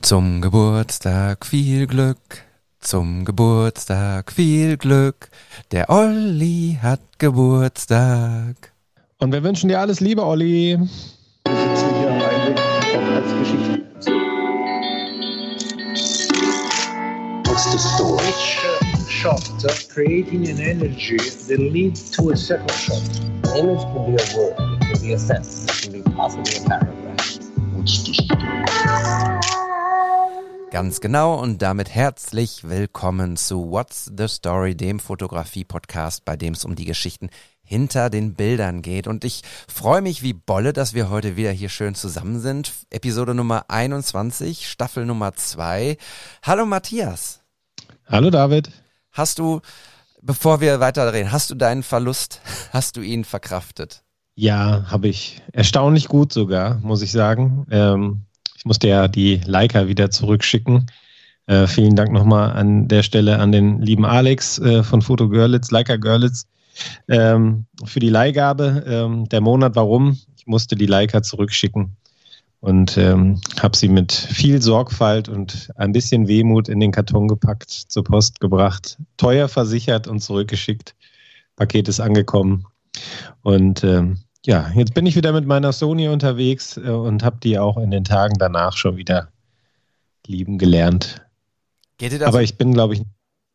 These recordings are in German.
Zum Geburtstag viel Glück, zum Geburtstag viel Glück. Der Olli hat Geburtstag. Und wir wünschen dir alles Liebe, Olli. Wir sitzen hier am Rheinweg auch als Geschichte. What's the story? Each uh, shot uh, creating an energy that leads to a second shot. An image can be a word, it can be a sentence, it can be possibly a paragraph. What's the story? Ganz genau und damit herzlich willkommen zu What's the Story, dem Fotografie-Podcast, bei dem es um die Geschichten hinter den Bildern geht. Und ich freue mich wie Bolle, dass wir heute wieder hier schön zusammen sind. Episode Nummer 21, Staffel Nummer 2. Hallo Matthias. Hallo David. Hast du, bevor wir weiter reden, hast du deinen Verlust, hast du ihn verkraftet? Ja, habe ich. Erstaunlich gut sogar, muss ich sagen. Ähm, ich musste ja die Leica wieder zurückschicken. Äh, vielen Dank nochmal an der Stelle an den lieben Alex äh, von Foto Görlitz, Leica Görlitz, ähm, für die Leihgabe. Ähm, der Monat, warum? Ich musste die Leica zurückschicken und ähm, habe sie mit viel Sorgfalt und ein bisschen Wehmut in den Karton gepackt, zur Post gebracht, teuer versichert und zurückgeschickt. Paket ist angekommen und ähm, ja, jetzt bin ich wieder mit meiner Sony unterwegs äh, und habe die auch in den Tagen danach schon wieder lieben gelernt. Geht dir das Aber ich bin, glaube ich,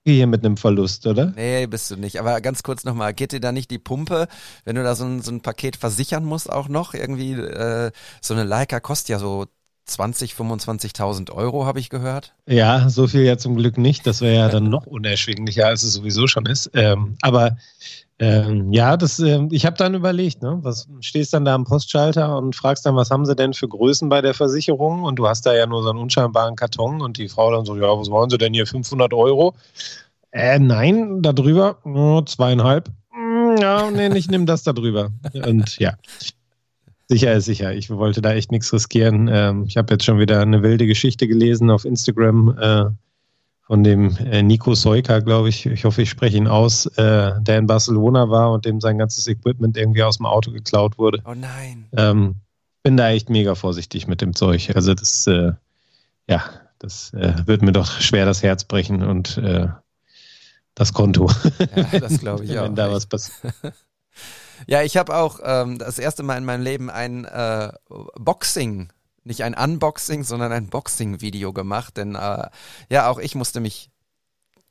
hier mit einem Verlust, oder? Nee, bist du nicht. Aber ganz kurz nochmal, geht dir da nicht die Pumpe, wenn du da so ein, so ein Paket versichern musst auch noch? Irgendwie, äh, so eine Leica kostet ja so 20, 25.000 Euro, habe ich gehört. Ja, so viel ja zum Glück nicht. Das wäre ja dann noch unerschwinglicher, als es sowieso schon ist. Ähm, aber ähm, ja, das, ähm, ich habe dann überlegt, ne, was stehst dann da am Postschalter und fragst dann, was haben sie denn für Größen bei der Versicherung? Und du hast da ja nur so einen unscheinbaren Karton und die Frau dann so, ja, was wollen sie denn hier, 500 Euro? Äh, nein, da drüber, nur zweieinhalb. Hm, Ja, nee, ich nehme das da drüber. Und ja, sicher ist sicher. Ich wollte da echt nichts riskieren. Ähm, ich habe jetzt schon wieder eine wilde Geschichte gelesen auf Instagram äh, von dem äh, Nico Soika, glaube ich. Ich hoffe, ich spreche ihn aus, äh, der in Barcelona war und dem sein ganzes Equipment irgendwie aus dem Auto geklaut wurde. Oh nein. Ähm, bin da echt mega vorsichtig mit dem Zeug. Also das, äh, ja, das äh, wird mir doch schwer das Herz brechen und äh, das Konto. Ja, das glaube ich auch. Wenn da was passiert. Ja, ich habe auch ähm, das erste Mal in meinem Leben ein äh, Boxing, nicht ein Unboxing, sondern ein Boxing-Video gemacht, denn äh, ja, auch ich musste mich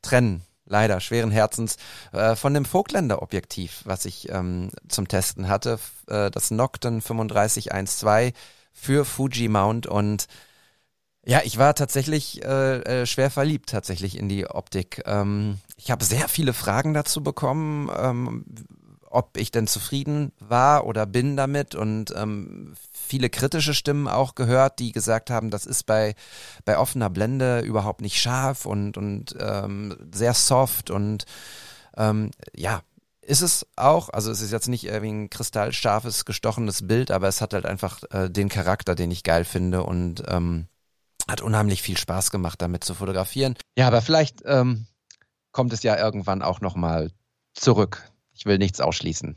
trennen, leider schweren Herzens, äh, von dem Vogtländer-Objektiv, was ich ähm, zum Testen hatte, äh, das Nocton 3512 für Fuji Mount und ja, ich war tatsächlich äh, äh, schwer verliebt tatsächlich in die Optik. Ähm, ich habe sehr viele Fragen dazu bekommen, ähm, ob ich denn zufrieden war oder bin damit und ähm, viele kritische Stimmen auch gehört, die gesagt haben, das ist bei, bei offener Blende überhaupt nicht scharf und, und ähm, sehr soft und ähm, ja, ist es auch, also es ist jetzt nicht irgendwie ein kristallscharfes, gestochenes Bild, aber es hat halt einfach äh, den Charakter, den ich geil finde und ähm, hat unheimlich viel Spaß gemacht, damit zu fotografieren. Ja, aber vielleicht ähm, kommt es ja irgendwann auch nochmal zurück. Ich will nichts ausschließen.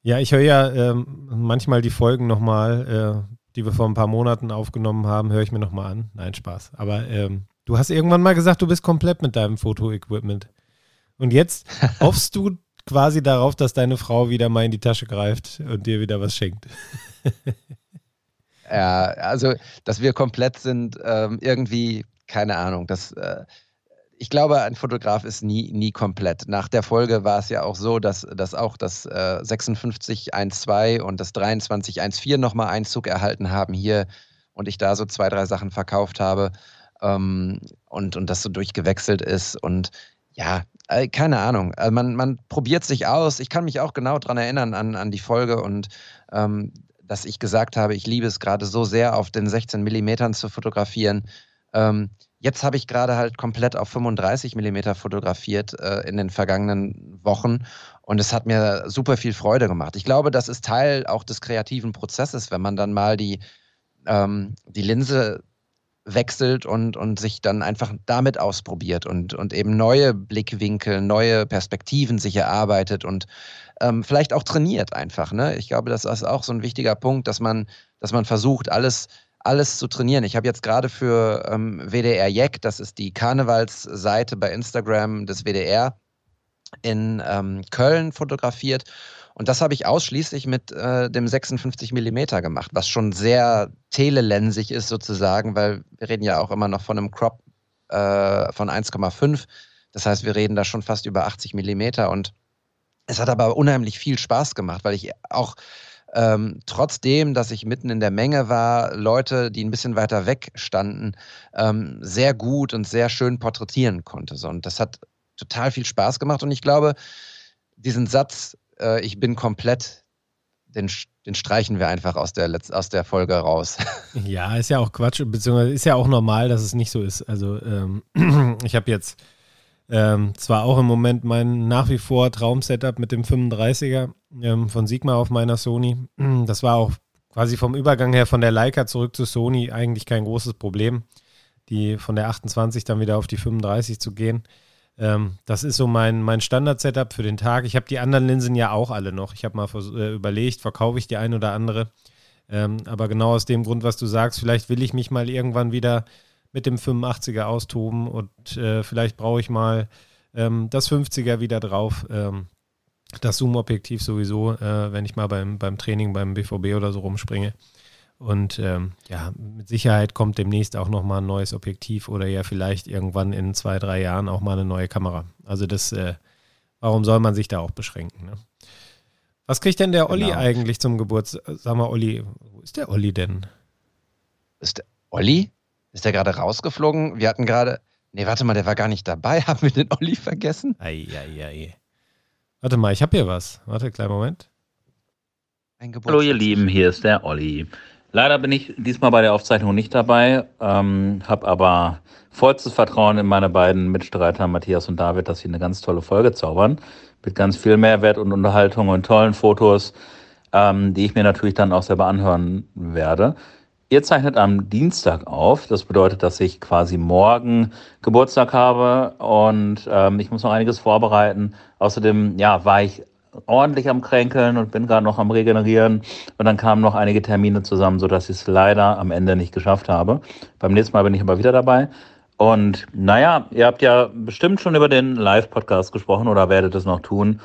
Ja, ich höre ja ähm, manchmal die Folgen nochmal, äh, die wir vor ein paar Monaten aufgenommen haben, höre ich mir nochmal an. Nein, Spaß. Aber ähm, du hast irgendwann mal gesagt, du bist komplett mit deinem Fotoequipment. Und jetzt hoffst du quasi darauf, dass deine Frau wieder mal in die Tasche greift und dir wieder was schenkt. Ja, also, dass wir komplett sind, ähm, irgendwie, keine Ahnung, das, äh, ich glaube, ein Fotograf ist nie, nie komplett. Nach der Folge war es ja auch so, dass, dass auch das äh, 5612 und das 2314 nochmal Einzug erhalten haben hier und ich da so zwei, drei Sachen verkauft habe ähm, und, und das so durchgewechselt ist und ja, äh, keine Ahnung. Also man, man probiert sich aus. Ich kann mich auch genau daran erinnern an, an die Folge und ähm, dass ich gesagt habe, ich liebe es gerade so sehr, auf den 16 Millimetern zu fotografieren. Ähm, jetzt habe ich gerade halt komplett auf 35 Millimeter fotografiert äh, in den vergangenen Wochen und es hat mir super viel Freude gemacht. Ich glaube, das ist Teil auch des kreativen Prozesses, wenn man dann mal die, ähm, die Linse wechselt und, und sich dann einfach damit ausprobiert und, und eben neue Blickwinkel, neue Perspektiven sich erarbeitet und ähm, vielleicht auch trainiert einfach. Ne? Ich glaube, das ist auch so ein wichtiger Punkt, dass man, dass man versucht, alles alles zu trainieren. Ich habe jetzt gerade für ähm, WDR Jack, das ist die Karnevalsseite bei Instagram des WDR, in ähm, Köln fotografiert. Und das habe ich ausschließlich mit äh, dem 56 Millimeter gemacht, was schon sehr telelensig ist sozusagen, weil wir reden ja auch immer noch von einem Crop äh, von 1,5. Das heißt, wir reden da schon fast über 80 Millimeter und es hat aber unheimlich viel Spaß gemacht, weil ich auch ähm, trotzdem, dass ich mitten in der Menge war, Leute, die ein bisschen weiter weg standen, ähm, sehr gut und sehr schön porträtieren konnte. So. Und das hat total viel Spaß gemacht. Und ich glaube, diesen Satz, äh, ich bin komplett, den, den streichen wir einfach aus der, Letz aus der Folge raus. Ja, ist ja auch Quatsch, beziehungsweise ist ja auch normal, dass es nicht so ist. Also ähm, ich habe jetzt ähm, zwar auch im Moment mein nach wie vor Traum-Setup mit dem 35er ähm, von Sigma auf meiner Sony. Das war auch quasi vom Übergang her von der Leica zurück zu Sony eigentlich kein großes Problem, die von der 28 dann wieder auf die 35 zu gehen. Ähm, das ist so mein, mein Standard-Setup für den Tag. Ich habe die anderen Linsen ja auch alle noch. Ich habe mal äh, überlegt, verkaufe ich die ein oder andere. Ähm, aber genau aus dem Grund, was du sagst, vielleicht will ich mich mal irgendwann wieder mit dem 85er austoben und äh, vielleicht brauche ich mal ähm, das 50er wieder drauf. Ähm, das Zoom-Objektiv sowieso, äh, wenn ich mal beim, beim Training beim BVB oder so rumspringe. Und ähm, ja, mit Sicherheit kommt demnächst auch nochmal ein neues Objektiv oder ja vielleicht irgendwann in zwei, drei Jahren auch mal eine neue Kamera. Also das, äh, warum soll man sich da auch beschränken? Ne? Was kriegt denn der Olli genau. eigentlich zum Geburtstag? Sag mal, Olli, wo ist der Olli denn? Ist der Olli? Ist der gerade rausgeflogen? Wir hatten gerade. Nee, warte mal, der war gar nicht dabei. Haben wir den Olli vergessen? Eieiei. Ei, ei. Warte mal, ich habe hier was. Warte, kleinen Moment. Hallo ihr Lieben, hier ist der Olli. Leider bin ich diesmal bei der Aufzeichnung nicht dabei, ähm, habe aber vollstes Vertrauen in meine beiden Mitstreiter Matthias und David, dass sie eine ganz tolle Folge zaubern, mit ganz viel Mehrwert und Unterhaltung und tollen Fotos, ähm, die ich mir natürlich dann auch selber anhören werde. Ihr zeichnet am Dienstag auf. Das bedeutet, dass ich quasi morgen Geburtstag habe und ähm, ich muss noch einiges vorbereiten. Außerdem, ja, war ich ordentlich am Kränkeln und bin gerade noch am Regenerieren. Und dann kamen noch einige Termine zusammen, sodass ich es leider am Ende nicht geschafft habe. Beim nächsten Mal bin ich aber wieder dabei. Und naja, ihr habt ja bestimmt schon über den Live-Podcast gesprochen oder werdet es noch tun.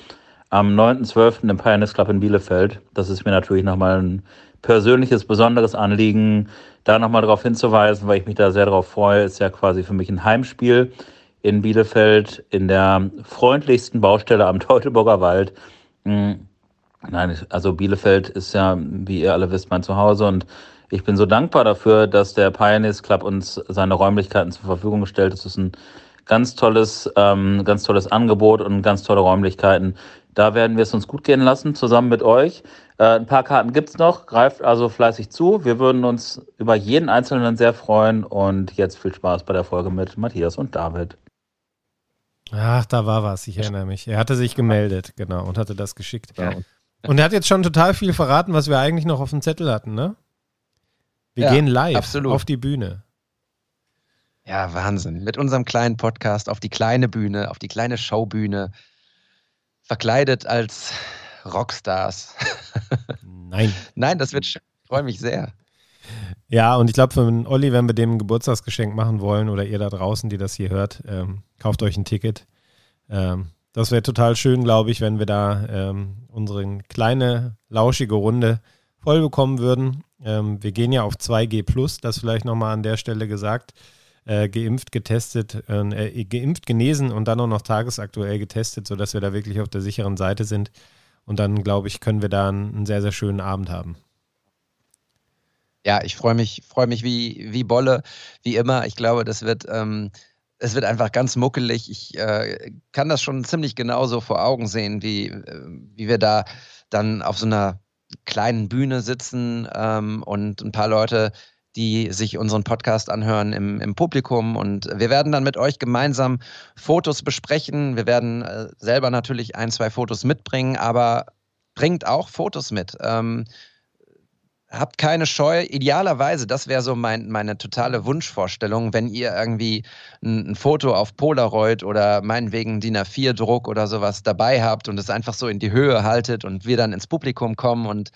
Am 9.12. im Pioneers Club in Bielefeld. Das ist mir natürlich nochmal ein persönliches, besonderes Anliegen, da nochmal darauf hinzuweisen, weil ich mich da sehr darauf freue. Ist ja quasi für mich ein Heimspiel in Bielefeld in der freundlichsten Baustelle am Teutoburger Wald. Hm. Nein, also Bielefeld ist ja, wie ihr alle wisst, mein Zuhause und ich bin so dankbar dafür, dass der Pioneers Club uns seine Räumlichkeiten zur Verfügung stellt. Das ist ein ganz tolles, ähm, ganz tolles Angebot und ganz tolle Räumlichkeiten. Da werden wir es uns gut gehen lassen, zusammen mit euch. Äh, ein paar Karten gibt's noch, greift also fleißig zu. Wir würden uns über jeden Einzelnen sehr freuen und jetzt viel Spaß bei der Folge mit Matthias und David. Ach, da war was, ich erinnere mich. Er hatte sich gemeldet, genau, und hatte das geschickt. Ja. Und er hat jetzt schon total viel verraten, was wir eigentlich noch auf dem Zettel hatten, ne? Wir ja, gehen live absolut. auf die Bühne. Ja, Wahnsinn. Mit unserem kleinen Podcast auf die kleine Bühne, auf die kleine Showbühne, verkleidet als Rockstars. Nein. Nein, das wird schön. Ich freue mich sehr. Ja, und ich glaube, für den Olli, wenn wir dem ein Geburtstagsgeschenk machen wollen oder ihr da draußen, die das hier hört, ähm, kauft euch ein Ticket. Ähm, das wäre total schön, glaube ich, wenn wir da ähm, unsere kleine, lauschige Runde voll bekommen würden. Ähm, wir gehen ja auf 2G Plus, das vielleicht nochmal an der Stelle gesagt. Äh, geimpft, getestet, äh, geimpft, genesen und dann auch noch tagesaktuell getestet, sodass wir da wirklich auf der sicheren Seite sind. Und dann, glaube ich, können wir da einen sehr, sehr schönen Abend haben ja, ich freue mich, freue mich wie, wie Bolle, wie immer. Ich glaube, das wird, ähm, es wird einfach ganz muckelig. Ich äh, kann das schon ziemlich genauso vor Augen sehen, wie, äh, wie wir da dann auf so einer kleinen Bühne sitzen ähm, und ein paar Leute, die sich unseren Podcast anhören im, im Publikum. Und wir werden dann mit euch gemeinsam Fotos besprechen. Wir werden äh, selber natürlich ein, zwei Fotos mitbringen, aber bringt auch Fotos mit. Ähm, habt keine Scheu. Idealerweise, das wäre so mein, meine totale Wunschvorstellung, wenn ihr irgendwie ein, ein, Foto auf Polaroid oder meinetwegen DIN A4-Druck oder sowas dabei habt und es einfach so in die Höhe haltet und wir dann ins Publikum kommen und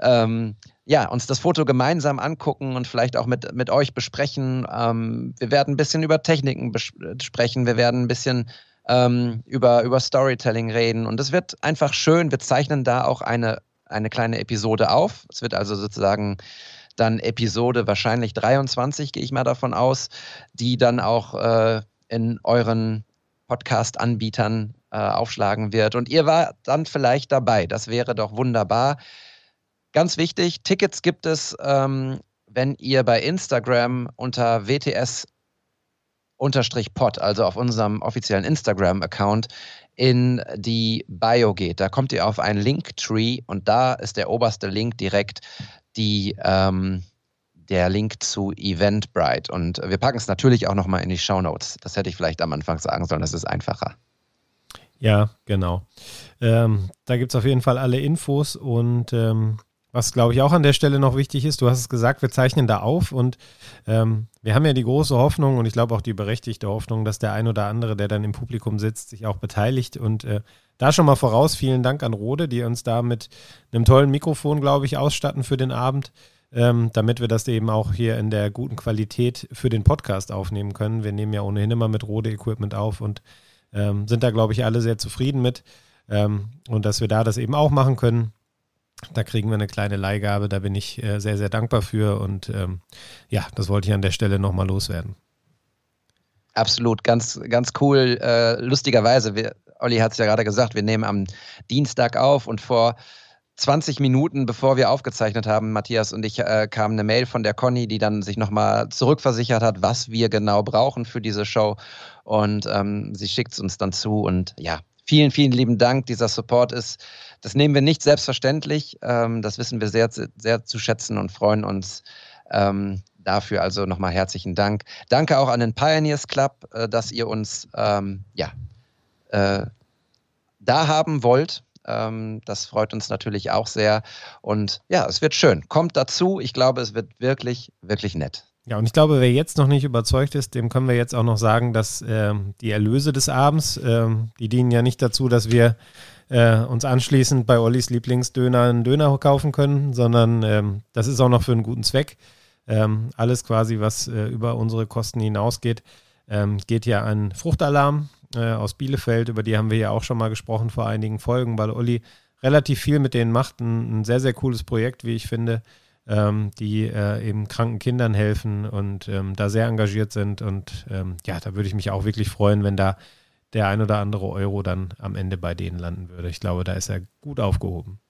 ähm, ja, uns das Foto gemeinsam angucken und vielleicht auch mit, mit euch besprechen. Ähm, wir werden ein bisschen über Techniken sprechen, wir werden ein bisschen ähm, über, über Storytelling reden und es wird einfach schön. Wir zeichnen da auch eine, eine kleine Episode auf. Es wird also sozusagen dann Episode wahrscheinlich 23, gehe ich mal davon aus, die dann auch äh, in euren Podcast-Anbietern äh, aufschlagen wird. Und ihr war dann vielleicht dabei. Das wäre doch wunderbar. Ganz wichtig, Tickets gibt es, ähm, wenn ihr bei Instagram unter WTS pod, also auf unserem offiziellen Instagram-Account, in die Bio geht. Da kommt ihr auf einen Linktree und da ist der oberste Link direkt die, ähm, der Link zu Eventbrite. Und wir packen es natürlich auch nochmal in die Show Notes. Das hätte ich vielleicht am Anfang sagen sollen, das ist einfacher. Ja, genau. Ähm, da gibt es auf jeden Fall alle Infos und ähm, was, glaube ich, auch an der Stelle noch wichtig ist, du hast es gesagt, wir zeichnen da auf und ähm, wir haben ja die große Hoffnung und ich glaube auch die berechtigte Hoffnung, dass der ein oder andere, der dann im Publikum sitzt, sich auch beteiligt. Und äh, da schon mal voraus, vielen Dank an Rode, die uns da mit einem tollen Mikrofon, glaube ich, ausstatten für den Abend, ähm, damit wir das eben auch hier in der guten Qualität für den Podcast aufnehmen können. Wir nehmen ja ohnehin immer mit Rode-Equipment auf und ähm, sind da, glaube ich, alle sehr zufrieden mit. Ähm, und dass wir da das eben auch machen können. Da kriegen wir eine kleine Leihgabe, da bin ich äh, sehr, sehr dankbar für und ähm, ja, das wollte ich an der Stelle nochmal loswerden. Absolut, ganz, ganz cool. Äh, lustigerweise, wir, Olli hat es ja gerade gesagt, wir nehmen am Dienstag auf und vor 20 Minuten, bevor wir aufgezeichnet haben, Matthias und ich, äh, kam eine Mail von der Conny, die dann sich nochmal zurückversichert hat, was wir genau brauchen für diese Show. Und ähm, sie schickt es uns dann zu. Und ja, vielen, vielen lieben Dank. Dieser Support ist das nehmen wir nicht selbstverständlich. Ähm, das wissen wir sehr, sehr zu schätzen und freuen uns ähm, dafür. Also nochmal herzlichen Dank. Danke auch an den Pioneers Club, äh, dass ihr uns ähm, ja, äh, da haben wollt. Ähm, das freut uns natürlich auch sehr. Und ja, es wird schön. Kommt dazu. Ich glaube, es wird wirklich, wirklich nett. Ja, und ich glaube, wer jetzt noch nicht überzeugt ist, dem können wir jetzt auch noch sagen, dass äh, die Erlöse des Abends, äh, die dienen ja nicht dazu, dass wir äh, uns anschließend bei Ollis Lieblingsdöner einen Döner kaufen können, sondern ähm, das ist auch noch für einen guten Zweck. Ähm, alles quasi, was äh, über unsere Kosten hinausgeht, ähm, geht ja an Fruchtalarm äh, aus Bielefeld. Über die haben wir ja auch schon mal gesprochen vor einigen Folgen, weil Olli relativ viel mit denen macht. Ein, ein sehr, sehr cooles Projekt, wie ich finde, ähm, die äh, eben kranken Kindern helfen und ähm, da sehr engagiert sind. Und ähm, ja, da würde ich mich auch wirklich freuen, wenn da der ein oder andere Euro dann am Ende bei denen landen würde. Ich glaube, da ist er gut aufgehoben.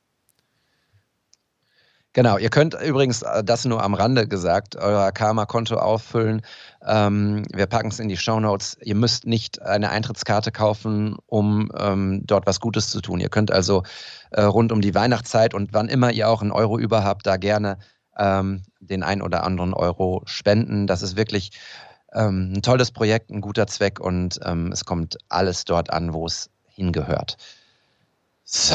Genau, ihr könnt übrigens äh, das nur am Rande gesagt, euer Karma-Konto auffüllen. Ähm, wir packen es in die Show Notes. Ihr müsst nicht eine Eintrittskarte kaufen, um ähm, dort was Gutes zu tun. Ihr könnt also äh, rund um die Weihnachtszeit und wann immer ihr auch einen Euro über habt, da gerne ähm, den ein oder anderen Euro spenden. Das ist wirklich ähm, ein tolles Projekt, ein guter Zweck und ähm, es kommt alles dort an, wo es hingehört. So.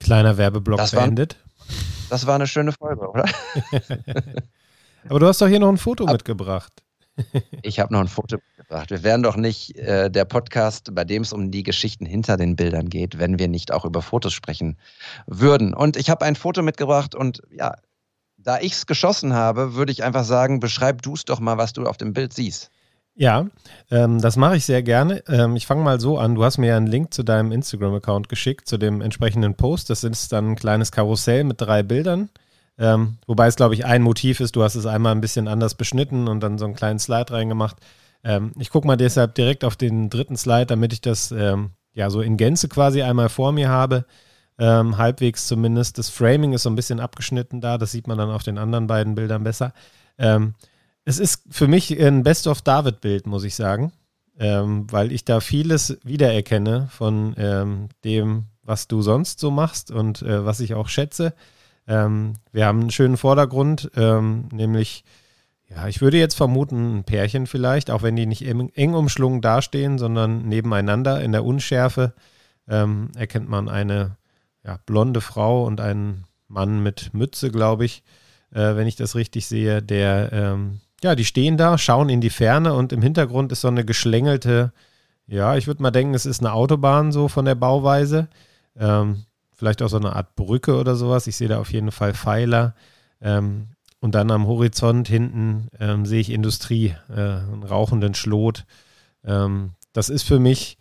Kleiner Werbeblock das beendet. War, das war eine schöne Folge, oder? Aber du hast doch hier noch ein Foto Ab, mitgebracht. ich habe noch ein Foto mitgebracht. Wir wären doch nicht äh, der Podcast, bei dem es um die Geschichten hinter den Bildern geht, wenn wir nicht auch über Fotos sprechen würden. Und ich habe ein Foto mitgebracht und ja, da ich es geschossen habe, würde ich einfach sagen, beschreib du es doch mal, was du auf dem Bild siehst. Ja, ähm, das mache ich sehr gerne. Ähm, ich fange mal so an. Du hast mir ja einen Link zu deinem Instagram-Account geschickt, zu dem entsprechenden Post. Das ist dann ein kleines Karussell mit drei Bildern. Ähm, wobei es, glaube ich, ein Motiv ist. Du hast es einmal ein bisschen anders beschnitten und dann so einen kleinen Slide reingemacht. Ähm, ich gucke mal deshalb direkt auf den dritten Slide, damit ich das ähm, ja so in Gänze quasi einmal vor mir habe ähm, halbwegs zumindest. Das Framing ist so ein bisschen abgeschnitten da, das sieht man dann auf den anderen beiden Bildern besser. Ähm, es ist für mich ein Best-of-David-Bild, muss ich sagen, ähm, weil ich da vieles wiedererkenne von ähm, dem, was du sonst so machst und äh, was ich auch schätze. Ähm, wir haben einen schönen Vordergrund, ähm, nämlich ja, ich würde jetzt vermuten, ein Pärchen vielleicht, auch wenn die nicht eng umschlungen dastehen, sondern nebeneinander in der Unschärfe ähm, erkennt man eine ja, blonde Frau und einen Mann mit Mütze, glaube ich, äh, wenn ich das richtig sehe, der, ähm, ja, die stehen da, schauen in die Ferne und im Hintergrund ist so eine geschlängelte, ja, ich würde mal denken, es ist eine Autobahn so von der Bauweise. Ähm, vielleicht auch so eine Art Brücke oder sowas. Ich sehe da auf jeden Fall Pfeiler. Ähm, und dann am Horizont hinten ähm, sehe ich Industrie, äh, einen rauchenden Schlot. Ähm, das ist für mich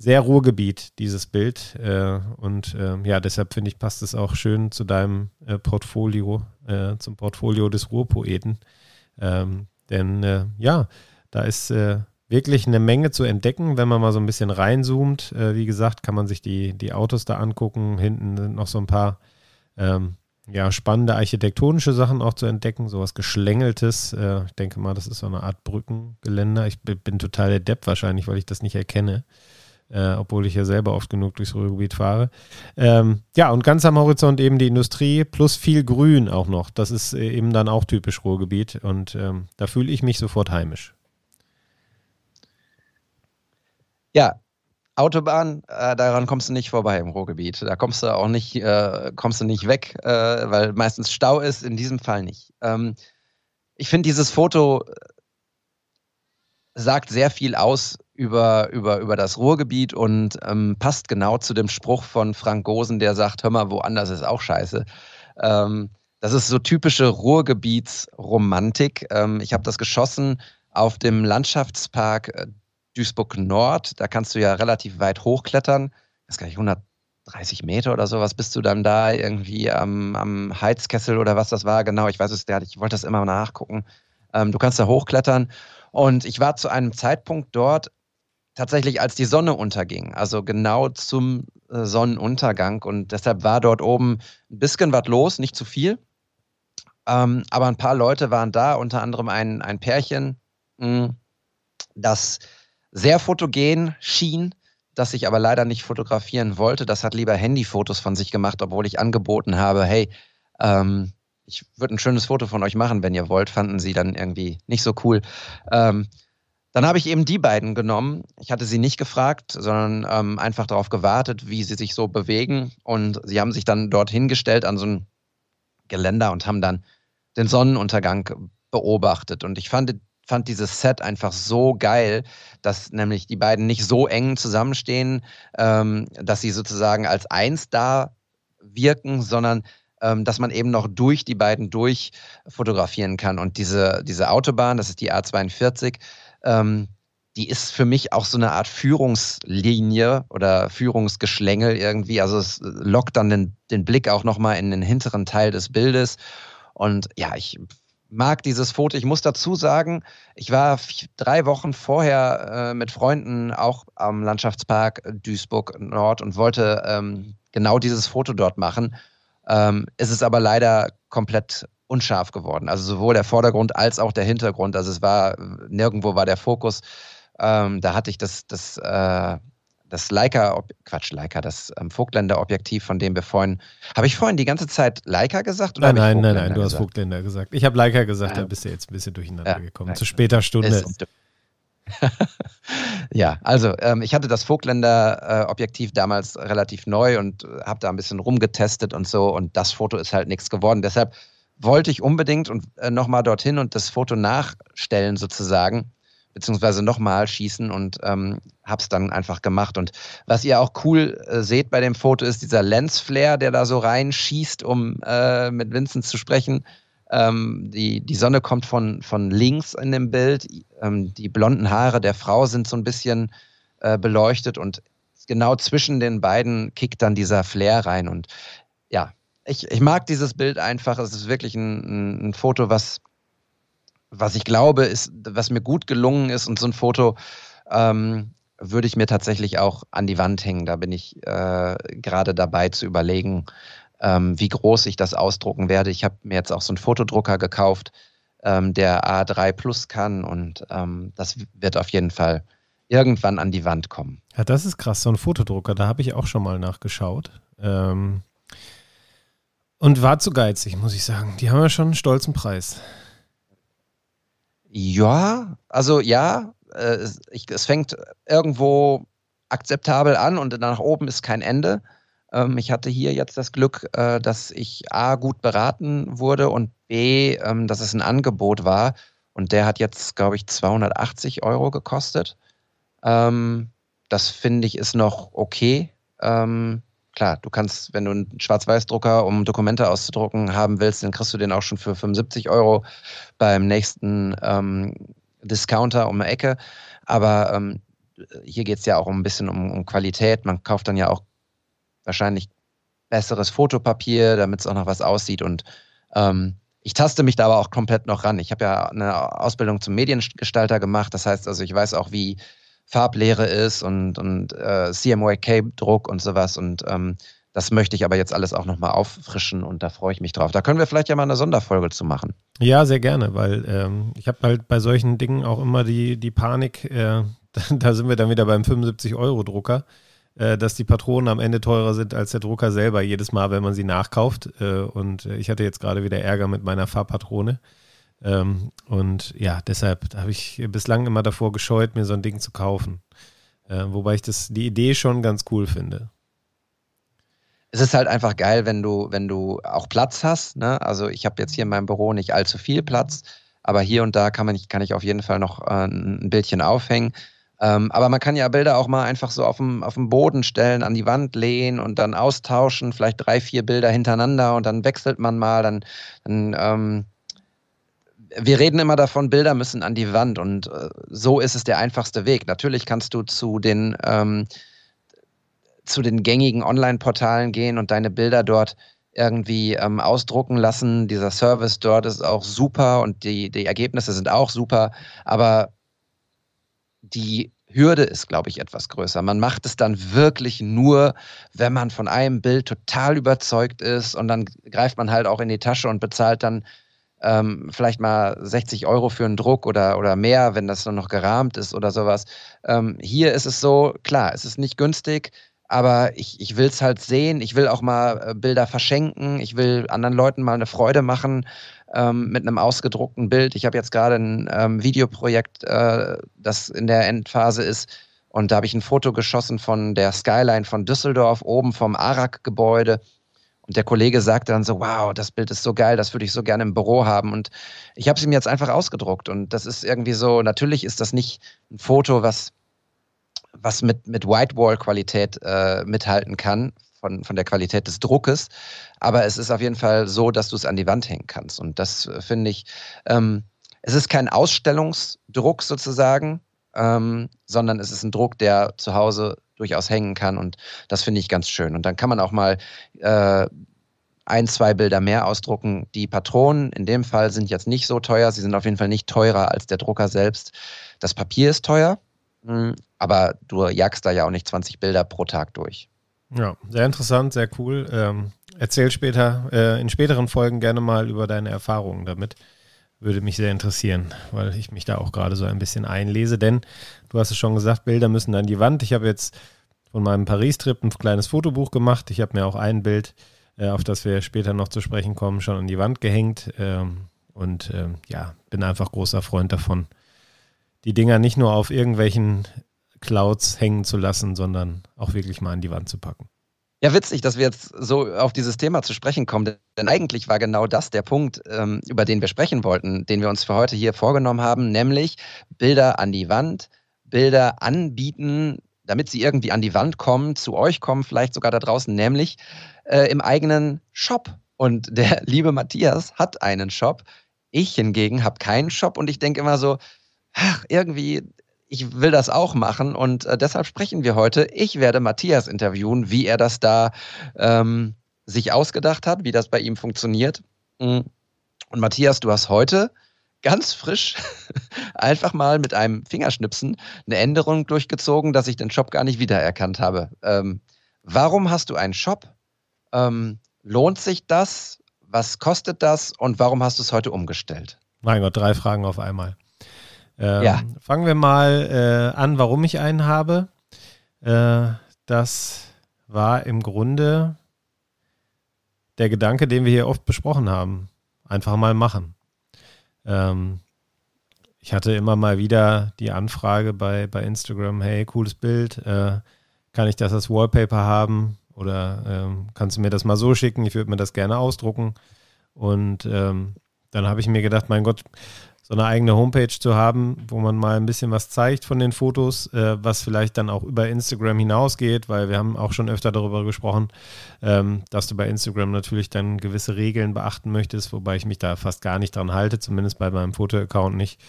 sehr Ruhrgebiet, dieses Bild. Äh, und äh, ja, deshalb finde ich, passt es auch schön zu deinem äh, Portfolio, äh, zum Portfolio des Ruhrpoeten. Ähm, denn ja, da ist wirklich eine Menge zu entdecken, wenn man mal so ein bisschen reinzoomt. wie gesagt, kann man sich die, die Autos da angucken. Hinten sind noch so ein paar ähm, ja, spannende architektonische Sachen auch zu entdecken, sowas Geschlängeltes. Ich denke mal, das ist so eine Art Brückengeländer. Ich bin total der Depp wahrscheinlich, weil ich das nicht erkenne äh, obwohl ich ja selber oft genug durchs Ruhrgebiet fahre. Ähm, ja, und ganz am Horizont eben die Industrie plus viel Grün auch noch. Das ist äh, eben dann auch typisch Ruhrgebiet und ähm, da fühle ich mich sofort heimisch. Ja, Autobahn, äh, daran kommst du nicht vorbei im Ruhrgebiet. Da kommst du auch nicht, äh, kommst du nicht weg, äh, weil meistens Stau ist, in diesem Fall nicht. Ähm, ich finde, dieses Foto sagt sehr viel aus über, über, über das Ruhrgebiet und ähm, passt genau zu dem Spruch von Frank Gosen, der sagt, hör mal, woanders ist auch scheiße. Ähm, das ist so typische Ruhrgebietsromantik. Ähm, ich habe das geschossen auf dem Landschaftspark äh, Duisburg Nord. Da kannst du ja relativ weit hochklettern. Das gar nicht 130 Meter oder sowas. Bist du dann da irgendwie am, am Heizkessel oder was das war? Genau, ich weiß es nicht. Ich wollte das immer nachgucken. Ähm, du kannst da hochklettern. Und ich war zu einem Zeitpunkt dort, tatsächlich als die Sonne unterging, also genau zum äh, Sonnenuntergang. Und deshalb war dort oben ein bisschen was los, nicht zu viel. Ähm, aber ein paar Leute waren da, unter anderem ein, ein Pärchen, mh, hm, das sehr fotogen schien, das ich aber leider nicht fotografieren wollte. Das hat lieber Handyfotos von sich gemacht, obwohl ich angeboten habe, hey, ähm, ich würde ein schönes Foto von euch machen, wenn ihr wollt, fanden sie dann irgendwie nicht so cool. Ähm, dann habe ich eben die beiden genommen. Ich hatte sie nicht gefragt, sondern ähm, einfach darauf gewartet, wie sie sich so bewegen. Und sie haben sich dann dort hingestellt an so ein Geländer und haben dann den Sonnenuntergang beobachtet. Und ich fand, fand dieses Set einfach so geil, dass nämlich die beiden nicht so eng zusammenstehen, ähm, dass sie sozusagen als eins da wirken, sondern ähm, dass man eben noch durch die beiden durch fotografieren kann. Und diese, diese Autobahn, das ist die A42, ähm, die ist für mich auch so eine Art Führungslinie oder Führungsgeschlängel irgendwie. Also es lockt dann den, den Blick auch nochmal in den hinteren Teil des Bildes. Und ja, ich mag dieses Foto. Ich muss dazu sagen, ich war drei Wochen vorher äh, mit Freunden auch am Landschaftspark Duisburg Nord und wollte ähm, genau dieses Foto dort machen. Ähm, es ist aber leider komplett unscharf geworden. Also sowohl der Vordergrund als auch der Hintergrund. Also es war, nirgendwo war der Fokus. Ähm, da hatte ich das, das, äh, das Leica, Quatsch, Leica, das ähm, Vogtländer-Objektiv, von dem wir vorhin, habe ich vorhin die ganze Zeit Leica gesagt? Oder nein, nein, nein, nein, du hast Vogtländer gesagt. Ich habe Leica gesagt, ja. da bist du jetzt ein bisschen durcheinander ja, gekommen. Zu später Stunde. ja, also ähm, ich hatte das Vogtländer-Objektiv damals relativ neu und äh, habe da ein bisschen rumgetestet und so und das Foto ist halt nichts geworden. Deshalb wollte ich unbedingt und äh, nochmal dorthin und das Foto nachstellen sozusagen, beziehungsweise nochmal schießen und ähm, habe es dann einfach gemacht. Und was ihr auch cool äh, seht bei dem Foto ist dieser Lensflare, der da so reinschießt, um äh, mit Vincent zu sprechen. Ähm, die, die Sonne kommt von, von links in dem Bild. Ähm, die blonden Haare der Frau sind so ein bisschen äh, beleuchtet und genau zwischen den beiden kickt dann dieser Flair rein. Und ja, ich, ich mag dieses Bild einfach. Es ist wirklich ein, ein Foto, was, was ich glaube, ist, was mir gut gelungen ist. Und so ein Foto ähm, würde ich mir tatsächlich auch an die Wand hängen. Da bin ich äh, gerade dabei zu überlegen, ähm, wie groß ich das ausdrucken werde. Ich habe mir jetzt auch so einen Fotodrucker gekauft, ähm, der A3 Plus kann. Und ähm, das wird auf jeden Fall irgendwann an die Wand kommen. Ja, das ist krass, so ein Fotodrucker. Da habe ich auch schon mal nachgeschaut. Ähm, und war zu geizig, muss ich sagen. Die haben ja schon einen stolzen Preis. Ja, also ja, äh, es, ich, es fängt irgendwo akzeptabel an und nach oben ist kein Ende. Ähm, ich hatte hier jetzt das Glück, äh, dass ich A gut beraten wurde und B, ähm, dass es ein Angebot war. Und der hat jetzt, glaube ich, 280 Euro gekostet. Ähm, das finde ich ist noch okay. Ähm, klar, du kannst, wenn du einen Schwarz-Weiß-Drucker, um Dokumente auszudrucken, haben willst, dann kriegst du den auch schon für 75 Euro beim nächsten ähm, Discounter um die Ecke. Aber ähm, hier geht es ja auch ein bisschen um, um, Qualität. Man kauft dann ja auch wahrscheinlich besseres Fotopapier, damit es auch noch was aussieht. Und ähm, ich taste mich da aber auch komplett noch ran. Ich habe ja eine Ausbildung zum Mediengestalter gemacht. Das heißt also, ich weiß auch, wie Farblehre ist und, und äh, CMYK-Druck und sowas. Und ähm, das möchte ich aber jetzt alles auch nochmal auffrischen und da freue ich mich drauf. Da können wir vielleicht ja mal eine Sonderfolge zu machen. Ja, sehr gerne, weil ähm, ich habe halt bei solchen Dingen auch immer die, die Panik, äh, da sind wir dann wieder beim 75-Euro-Drucker, äh, dass die Patronen am Ende teurer sind als der Drucker selber, jedes Mal, wenn man sie nachkauft. Äh, und ich hatte jetzt gerade wieder Ärger mit meiner Farbpatrone. Ähm, und ja, deshalb habe ich bislang immer davor gescheut, mir so ein Ding zu kaufen. Äh, wobei ich das, die Idee schon ganz cool finde. Es ist halt einfach geil, wenn du, wenn du auch Platz hast. Ne? Also ich habe jetzt hier in meinem Büro nicht allzu viel Platz, aber hier und da kann man kann ich auf jeden Fall noch äh, ein Bildchen aufhängen. Ähm, aber man kann ja Bilder auch mal einfach so auf dem, auf dem Boden stellen, an die Wand lehnen und dann austauschen, vielleicht drei, vier Bilder hintereinander und dann wechselt man mal, dann, dann ähm, wir reden immer davon, Bilder müssen an die Wand und äh, so ist es der einfachste Weg. Natürlich kannst du zu den, ähm, zu den gängigen Online-Portalen gehen und deine Bilder dort irgendwie ähm, ausdrucken lassen. Dieser Service dort ist auch super und die, die Ergebnisse sind auch super, aber die Hürde ist, glaube ich, etwas größer. Man macht es dann wirklich nur, wenn man von einem Bild total überzeugt ist und dann greift man halt auch in die Tasche und bezahlt dann ähm, vielleicht mal 60 Euro für einen Druck oder, oder mehr, wenn das nur noch gerahmt ist oder sowas. Ähm, hier ist es so, klar, es ist nicht günstig, aber ich, ich will es halt sehen. Ich will auch mal äh, Bilder verschenken. Ich will anderen Leuten mal eine Freude machen ähm, mit einem ausgedruckten Bild. Ich habe jetzt gerade ein ähm, Videoprojekt, äh, das in der Endphase ist. Und da habe ich ein Foto geschossen von der Skyline von Düsseldorf, oben vom Arak-Gebäude. Und der Kollege sagte dann so, wow, das Bild ist so geil, das würde ich so gerne im Büro haben. Und ich habe es ihm jetzt einfach ausgedruckt. Und das ist irgendwie so, natürlich ist das nicht ein Foto, was, was mit, mit Whitewall-Qualität äh, mithalten kann, von, von der Qualität des Druckes. Aber es ist auf jeden Fall so, dass du es an die Wand hängen kannst. Und das äh, finde ich, ähm, es ist kein Ausstellungsdruck sozusagen, ähm, sondern es ist ein Druck, der zu Hause durchaus hängen kann. Und das finde ich ganz schön. Und dann kann man auch mal äh, ein, zwei Bilder mehr ausdrucken. Die Patronen in dem Fall sind jetzt nicht so teuer. Sie sind auf jeden Fall nicht teurer als der Drucker selbst. Das Papier ist teuer, hm, aber du jagst da ja auch nicht 20 Bilder pro Tag durch. Ja, sehr interessant, sehr cool. Ähm, erzähl später, äh, in späteren Folgen gerne mal über deine Erfahrungen damit. Würde mich sehr interessieren, weil ich mich da auch gerade so ein bisschen einlese. Denn du hast es schon gesagt, Bilder müssen an die Wand. Ich habe jetzt von meinem Paris-Trip ein kleines Fotobuch gemacht. Ich habe mir auch ein Bild, äh, auf das wir später noch zu sprechen kommen, schon an die Wand gehängt. Ähm, und ähm, ja, bin einfach großer Freund davon, die Dinger nicht nur auf irgendwelchen Clouds hängen zu lassen, sondern auch wirklich mal an die Wand zu packen. Ja, witzig, dass wir jetzt so auf dieses Thema zu sprechen kommen, denn eigentlich war genau das der Punkt, ähm, über den wir sprechen wollten, den wir uns für heute hier vorgenommen haben, nämlich Bilder an die Wand, Bilder anbieten, damit sie irgendwie an die Wand kommen, zu euch kommen, vielleicht sogar da draußen, nämlich äh, im eigenen Shop. Und der liebe Matthias hat einen Shop. Ich hingegen habe keinen Shop und ich denke immer so, ach, irgendwie ich will das auch machen und äh, deshalb sprechen wir heute. Ich werde Matthias interviewen, wie er das da ähm, sich ausgedacht hat, wie das bei ihm funktioniert. Mm. Und Matthias, du hast heute ganz frisch einfach mal mit einem Fingerschnipsen eine Änderung durchgezogen, dass ich den Shop gar nicht wiedererkannt habe. Ähm, warum hast du einen Shop? Ähm, lohnt sich das? Was kostet das? Und warum hast du es heute umgestellt? Mein Gott, drei Fragen auf einmal. Ähm, ja. Fangen wir mal äh, an, warum ich einen habe. Äh, das war im Grunde der Gedanke, den wir hier oft besprochen haben. Einfach mal machen. Ähm, ich hatte immer mal wieder die Anfrage bei, bei Instagram, hey, cooles Bild, äh, kann ich das als Wallpaper haben? Oder ähm, kannst du mir das mal so schicken? Ich würde mir das gerne ausdrucken. Und ähm, dann habe ich mir gedacht, mein Gott, so eine eigene Homepage zu haben, wo man mal ein bisschen was zeigt von den Fotos, äh, was vielleicht dann auch über Instagram hinausgeht, weil wir haben auch schon öfter darüber gesprochen, ähm, dass du bei Instagram natürlich dann gewisse Regeln beachten möchtest, wobei ich mich da fast gar nicht dran halte, zumindest bei meinem Foto-Account nicht,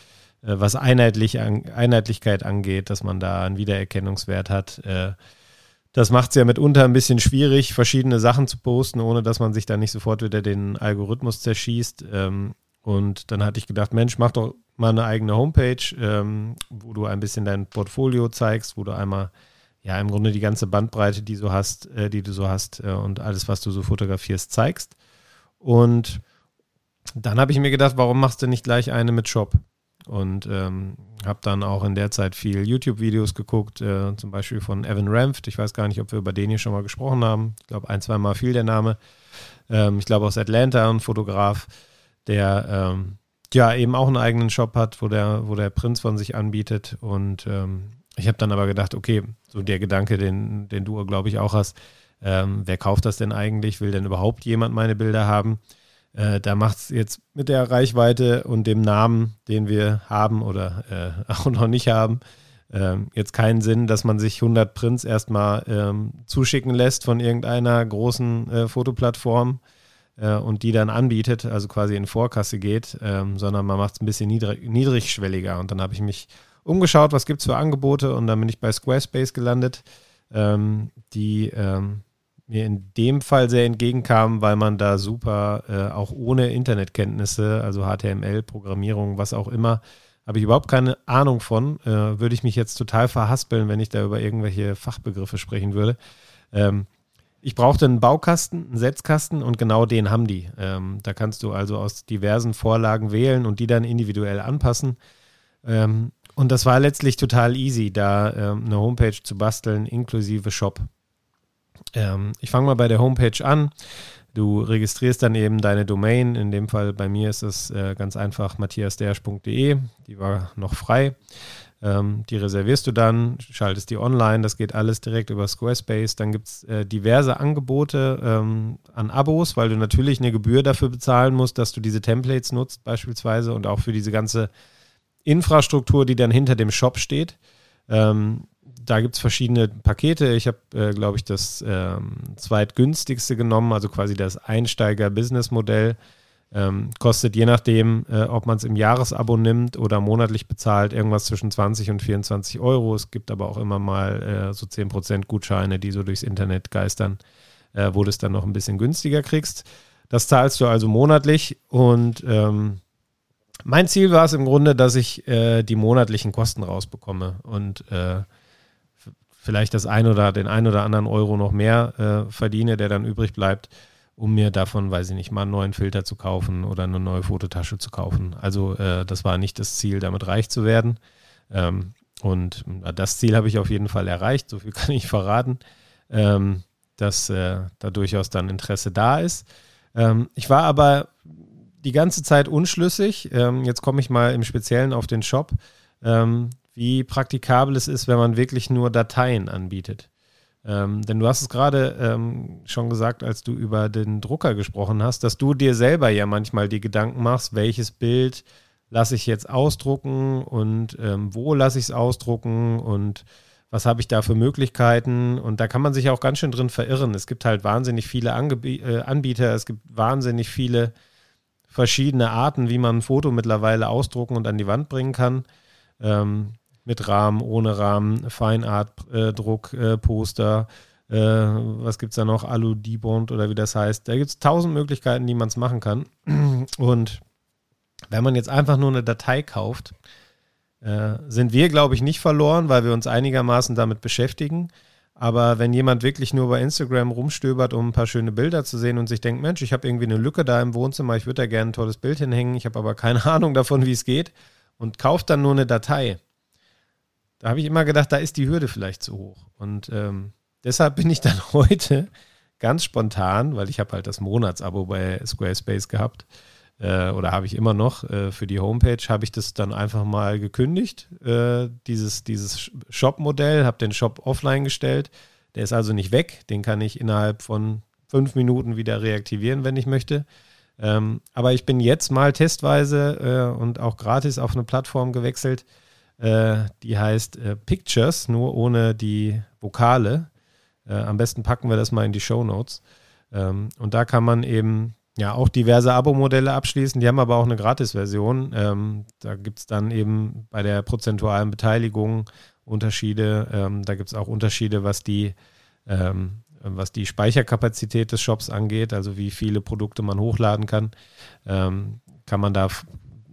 äh, was Einheitlich an, Einheitlichkeit angeht, dass man da einen Wiedererkennungswert hat. Äh, das macht es ja mitunter ein bisschen schwierig, verschiedene Sachen zu posten, ohne dass man sich da nicht sofort wieder den Algorithmus zerschießt. Und dann hatte ich gedacht, Mensch, mach doch mal eine eigene Homepage, ähm, wo du ein bisschen dein Portfolio zeigst, wo du einmal ja im Grunde die ganze Bandbreite, die du hast, äh, die du so hast äh, und alles, was du so fotografierst, zeigst. Und dann habe ich mir gedacht, warum machst du nicht gleich eine mit Shop? Und ähm, habe dann auch in der Zeit viel YouTube-Videos geguckt, äh, zum Beispiel von Evan Ramft. Ich weiß gar nicht, ob wir über den hier schon mal gesprochen haben. Ich glaube, ein, zwei Mal fiel der Name. Ähm, ich glaube aus Atlanta, ein Fotograf der ähm, ja eben auch einen eigenen Shop hat, wo der, wo der Prinz von sich anbietet. Und ähm, ich habe dann aber gedacht, okay, so der Gedanke, den, den du, glaube ich, auch hast, ähm, wer kauft das denn eigentlich? Will denn überhaupt jemand meine Bilder haben? Äh, da macht es jetzt mit der Reichweite und dem Namen, den wir haben oder äh, auch noch nicht haben, äh, jetzt keinen Sinn, dass man sich 100 Prints erstmal ähm, zuschicken lässt von irgendeiner großen äh, Fotoplattform äh, und die dann anbietet, also quasi in Vorkasse geht, ähm, sondern man macht es ein bisschen niedrig, niedrigschwelliger. Und dann habe ich mich umgeschaut, was gibt es für Angebote und dann bin ich bei Squarespace gelandet, ähm, die ähm, mir in dem Fall sehr entgegenkamen, weil man da super, äh, auch ohne Internetkenntnisse, also HTML, Programmierung, was auch immer, habe ich überhaupt keine Ahnung von. Äh, würde ich mich jetzt total verhaspeln, wenn ich da über irgendwelche Fachbegriffe sprechen würde. Ähm, ich brauchte einen Baukasten, einen Setzkasten und genau den haben die. Ähm, da kannst du also aus diversen Vorlagen wählen und die dann individuell anpassen. Ähm, und das war letztlich total easy, da ähm, eine Homepage zu basteln, inklusive Shop. Ähm, ich fange mal bei der Homepage an. Du registrierst dann eben deine Domain. In dem Fall bei mir ist es äh, ganz einfach matthiasdersch.de. Die war noch frei. Ähm, die reservierst du dann, schaltest die online, das geht alles direkt über Squarespace. Dann gibt es äh, diverse Angebote ähm, an Abos, weil du natürlich eine Gebühr dafür bezahlen musst, dass du diese Templates nutzt, beispielsweise, und auch für diese ganze Infrastruktur, die dann hinter dem Shop steht. Ähm, da gibt es verschiedene Pakete. Ich habe, äh, glaube ich, das ähm, zweitgünstigste genommen, also quasi das Einsteiger-Business-Modell. Ähm, kostet je nachdem, äh, ob man es im Jahresabo nimmt oder monatlich bezahlt, irgendwas zwischen 20 und 24 Euro. Es gibt aber auch immer mal äh, so 10% Gutscheine, die so durchs Internet geistern, äh, wo du es dann noch ein bisschen günstiger kriegst. Das zahlst du also monatlich und ähm, mein Ziel war es im Grunde, dass ich äh, die monatlichen Kosten rausbekomme und äh, vielleicht das ein oder den ein oder anderen Euro noch mehr äh, verdiene, der dann übrig bleibt um mir davon, weiß ich nicht, mal einen neuen Filter zu kaufen oder eine neue Fototasche zu kaufen. Also äh, das war nicht das Ziel, damit reich zu werden. Ähm, und das Ziel habe ich auf jeden Fall erreicht, so viel kann ich verraten, ähm, dass äh, da durchaus dann Interesse da ist. Ähm, ich war aber die ganze Zeit unschlüssig. Ähm, jetzt komme ich mal im Speziellen auf den Shop, ähm, wie praktikabel es ist, wenn man wirklich nur Dateien anbietet. Ähm, denn du hast es gerade ähm, schon gesagt, als du über den Drucker gesprochen hast, dass du dir selber ja manchmal die Gedanken machst, welches Bild lasse ich jetzt ausdrucken und ähm, wo lasse ich es ausdrucken und was habe ich da für Möglichkeiten? Und da kann man sich auch ganz schön drin verirren. Es gibt halt wahnsinnig viele Angeb äh, Anbieter, es gibt wahnsinnig viele verschiedene Arten, wie man ein Foto mittlerweile ausdrucken und an die Wand bringen kann. Ähm, mit Rahmen, ohne Rahmen, Feinart-Druck, äh, Poster, äh, was gibt es da noch, Alu-Debond oder wie das heißt. Da gibt es tausend Möglichkeiten, die man es machen kann. Und wenn man jetzt einfach nur eine Datei kauft, äh, sind wir, glaube ich, nicht verloren, weil wir uns einigermaßen damit beschäftigen. Aber wenn jemand wirklich nur bei Instagram rumstöbert, um ein paar schöne Bilder zu sehen und sich denkt, Mensch, ich habe irgendwie eine Lücke da im Wohnzimmer, ich würde da gerne ein tolles Bild hinhängen, ich habe aber keine Ahnung davon, wie es geht und kauft dann nur eine Datei, da habe ich immer gedacht, da ist die Hürde vielleicht zu hoch. Und ähm, deshalb bin ich dann heute ganz spontan, weil ich habe halt das Monatsabo bei Squarespace gehabt äh, oder habe ich immer noch äh, für die Homepage, habe ich das dann einfach mal gekündigt, äh, dieses, dieses Shop-Modell, habe den Shop offline gestellt, Der ist also nicht weg. Den kann ich innerhalb von fünf Minuten wieder reaktivieren, wenn ich möchte. Ähm, aber ich bin jetzt mal testweise äh, und auch gratis auf eine Plattform gewechselt, äh, die heißt äh, Pictures, nur ohne die Vokale. Äh, am besten packen wir das mal in die Show Notes. Ähm, und da kann man eben ja auch diverse Abo-Modelle abschließen. Die haben aber auch eine Gratis-Version. Ähm, da gibt es dann eben bei der prozentualen Beteiligung Unterschiede. Ähm, da gibt es auch Unterschiede, was die ähm, was die Speicherkapazität des Shops angeht, also wie viele Produkte man hochladen kann, ähm, kann man da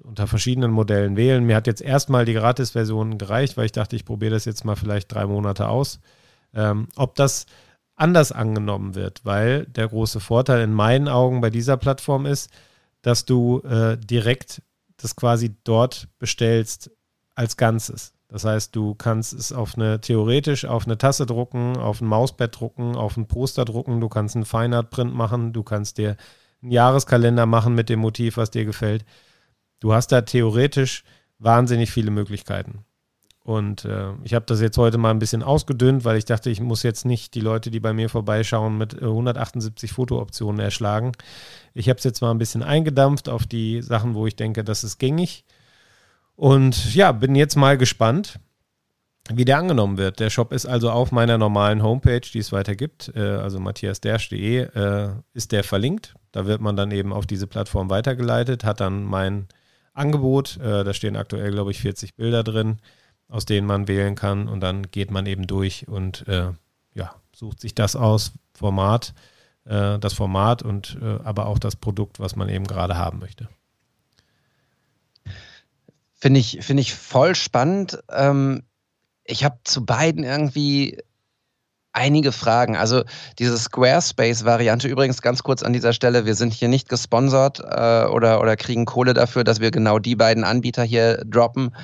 unter verschiedenen Modellen wählen. Mir hat jetzt erstmal die Gratis-Version gereicht, weil ich dachte, ich probiere das jetzt mal vielleicht drei Monate aus. Ähm, ob das anders angenommen wird, weil der große Vorteil in meinen Augen bei dieser Plattform ist, dass du äh, direkt das quasi dort bestellst als Ganzes. Das heißt, du kannst es auf eine, theoretisch auf eine Tasse drucken, auf ein Mausbett drucken, auf ein Poster drucken, du kannst einen Feinart-Print machen, du kannst dir einen Jahreskalender machen mit dem Motiv, was dir gefällt. Du hast da theoretisch wahnsinnig viele Möglichkeiten. Und äh, ich habe das jetzt heute mal ein bisschen ausgedünnt, weil ich dachte, ich muss jetzt nicht die Leute, die bei mir vorbeischauen, mit 178 Fotooptionen erschlagen. Ich habe es jetzt mal ein bisschen eingedampft auf die Sachen, wo ich denke, das ist gängig. Und ja, bin jetzt mal gespannt, wie der angenommen wird. Der Shop ist also auf meiner normalen Homepage, die es weiter gibt, äh, also matthiasdersch.de, äh, ist der verlinkt. Da wird man dann eben auf diese Plattform weitergeleitet, hat dann mein Angebot, äh, da stehen aktuell, glaube ich, 40 Bilder drin, aus denen man wählen kann und dann geht man eben durch und äh, ja, sucht sich das aus, Format, äh, das Format und äh, aber auch das Produkt, was man eben gerade haben möchte. Finde ich, finde ich voll spannend. Ähm, ich habe zu beiden irgendwie einige Fragen. Also diese Squarespace-Variante, übrigens ganz kurz an dieser Stelle, wir sind hier nicht gesponsert äh, oder, oder kriegen Kohle dafür, dass wir genau die beiden Anbieter hier droppen,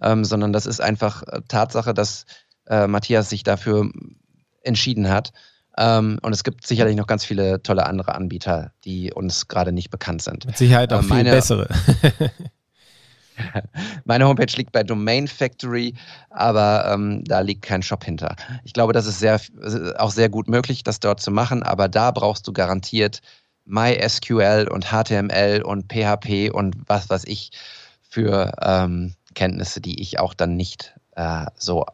ähm, sondern das ist einfach äh, Tatsache, dass äh, Matthias sich dafür entschieden hat. Ähm, und es gibt sicherlich noch ganz viele tolle andere Anbieter, die uns gerade nicht bekannt sind. Mit Sicherheit auch ähm, viel bessere. Meine Homepage liegt bei Domain Factory, aber ähm, da liegt kein Shop hinter. Ich glaube, das ist sehr, auch sehr gut möglich, das dort zu machen, aber da brauchst du garantiert MySQL und HTML und PHP und was weiß ich für ähm, Kenntnisse, die ich auch dann nicht äh, so,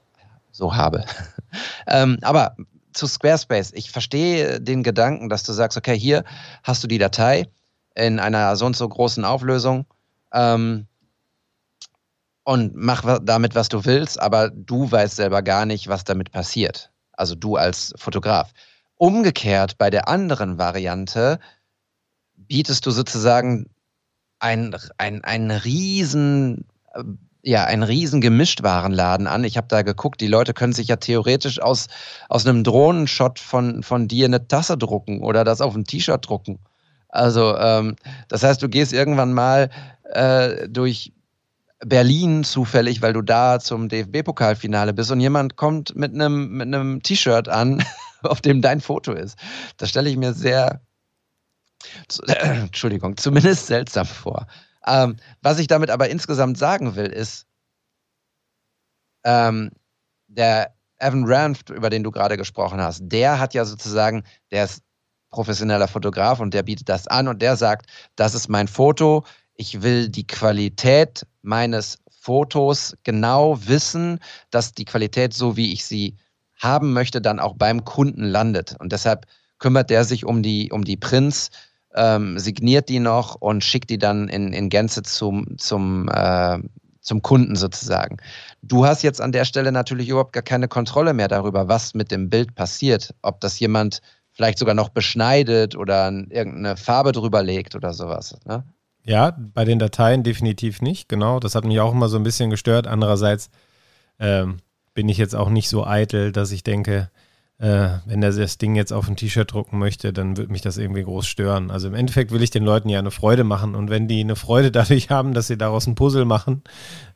so habe. ähm, aber zu Squarespace, ich verstehe den Gedanken, dass du sagst, okay, hier hast du die Datei in einer so und so großen Auflösung. Ähm, und mach damit, was du willst, aber du weißt selber gar nicht, was damit passiert. Also du als Fotograf. Umgekehrt bei der anderen Variante bietest du sozusagen ein, ein, ein riesen, ja, ein riesen Gemischtwarenladen an. Ich habe da geguckt, die Leute können sich ja theoretisch aus, aus einem Drohnenshot von, von dir eine Tasse drucken oder das auf ein T-Shirt drucken. Also, ähm, das heißt, du gehst irgendwann mal äh, durch Berlin zufällig, weil du da zum DFB-Pokalfinale bist und jemand kommt mit einem mit T-Shirt an, auf dem dein Foto ist. Das stelle ich mir sehr, äh, Entschuldigung, zumindest seltsam vor. Ähm, was ich damit aber insgesamt sagen will, ist, ähm, der Evan Ranft, über den du gerade gesprochen hast, der hat ja sozusagen, der ist professioneller Fotograf und der bietet das an und der sagt, das ist mein Foto, ich will die Qualität meines Fotos genau wissen, dass die Qualität, so wie ich sie haben möchte, dann auch beim Kunden landet. Und deshalb kümmert der sich um die, um die Prints, ähm, signiert die noch und schickt die dann in, in Gänze zum, zum, äh, zum Kunden sozusagen. Du hast jetzt an der Stelle natürlich überhaupt gar keine Kontrolle mehr darüber, was mit dem Bild passiert. Ob das jemand vielleicht sogar noch beschneidet oder irgendeine Farbe drüber legt oder sowas. Ne? Ja, bei den Dateien definitiv nicht, genau. Das hat mich auch immer so ein bisschen gestört. Andererseits ähm, bin ich jetzt auch nicht so eitel, dass ich denke, äh, wenn er das Ding jetzt auf ein T-Shirt drucken möchte, dann wird mich das irgendwie groß stören. Also im Endeffekt will ich den Leuten ja eine Freude machen und wenn die eine Freude dadurch haben, dass sie daraus ein Puzzle machen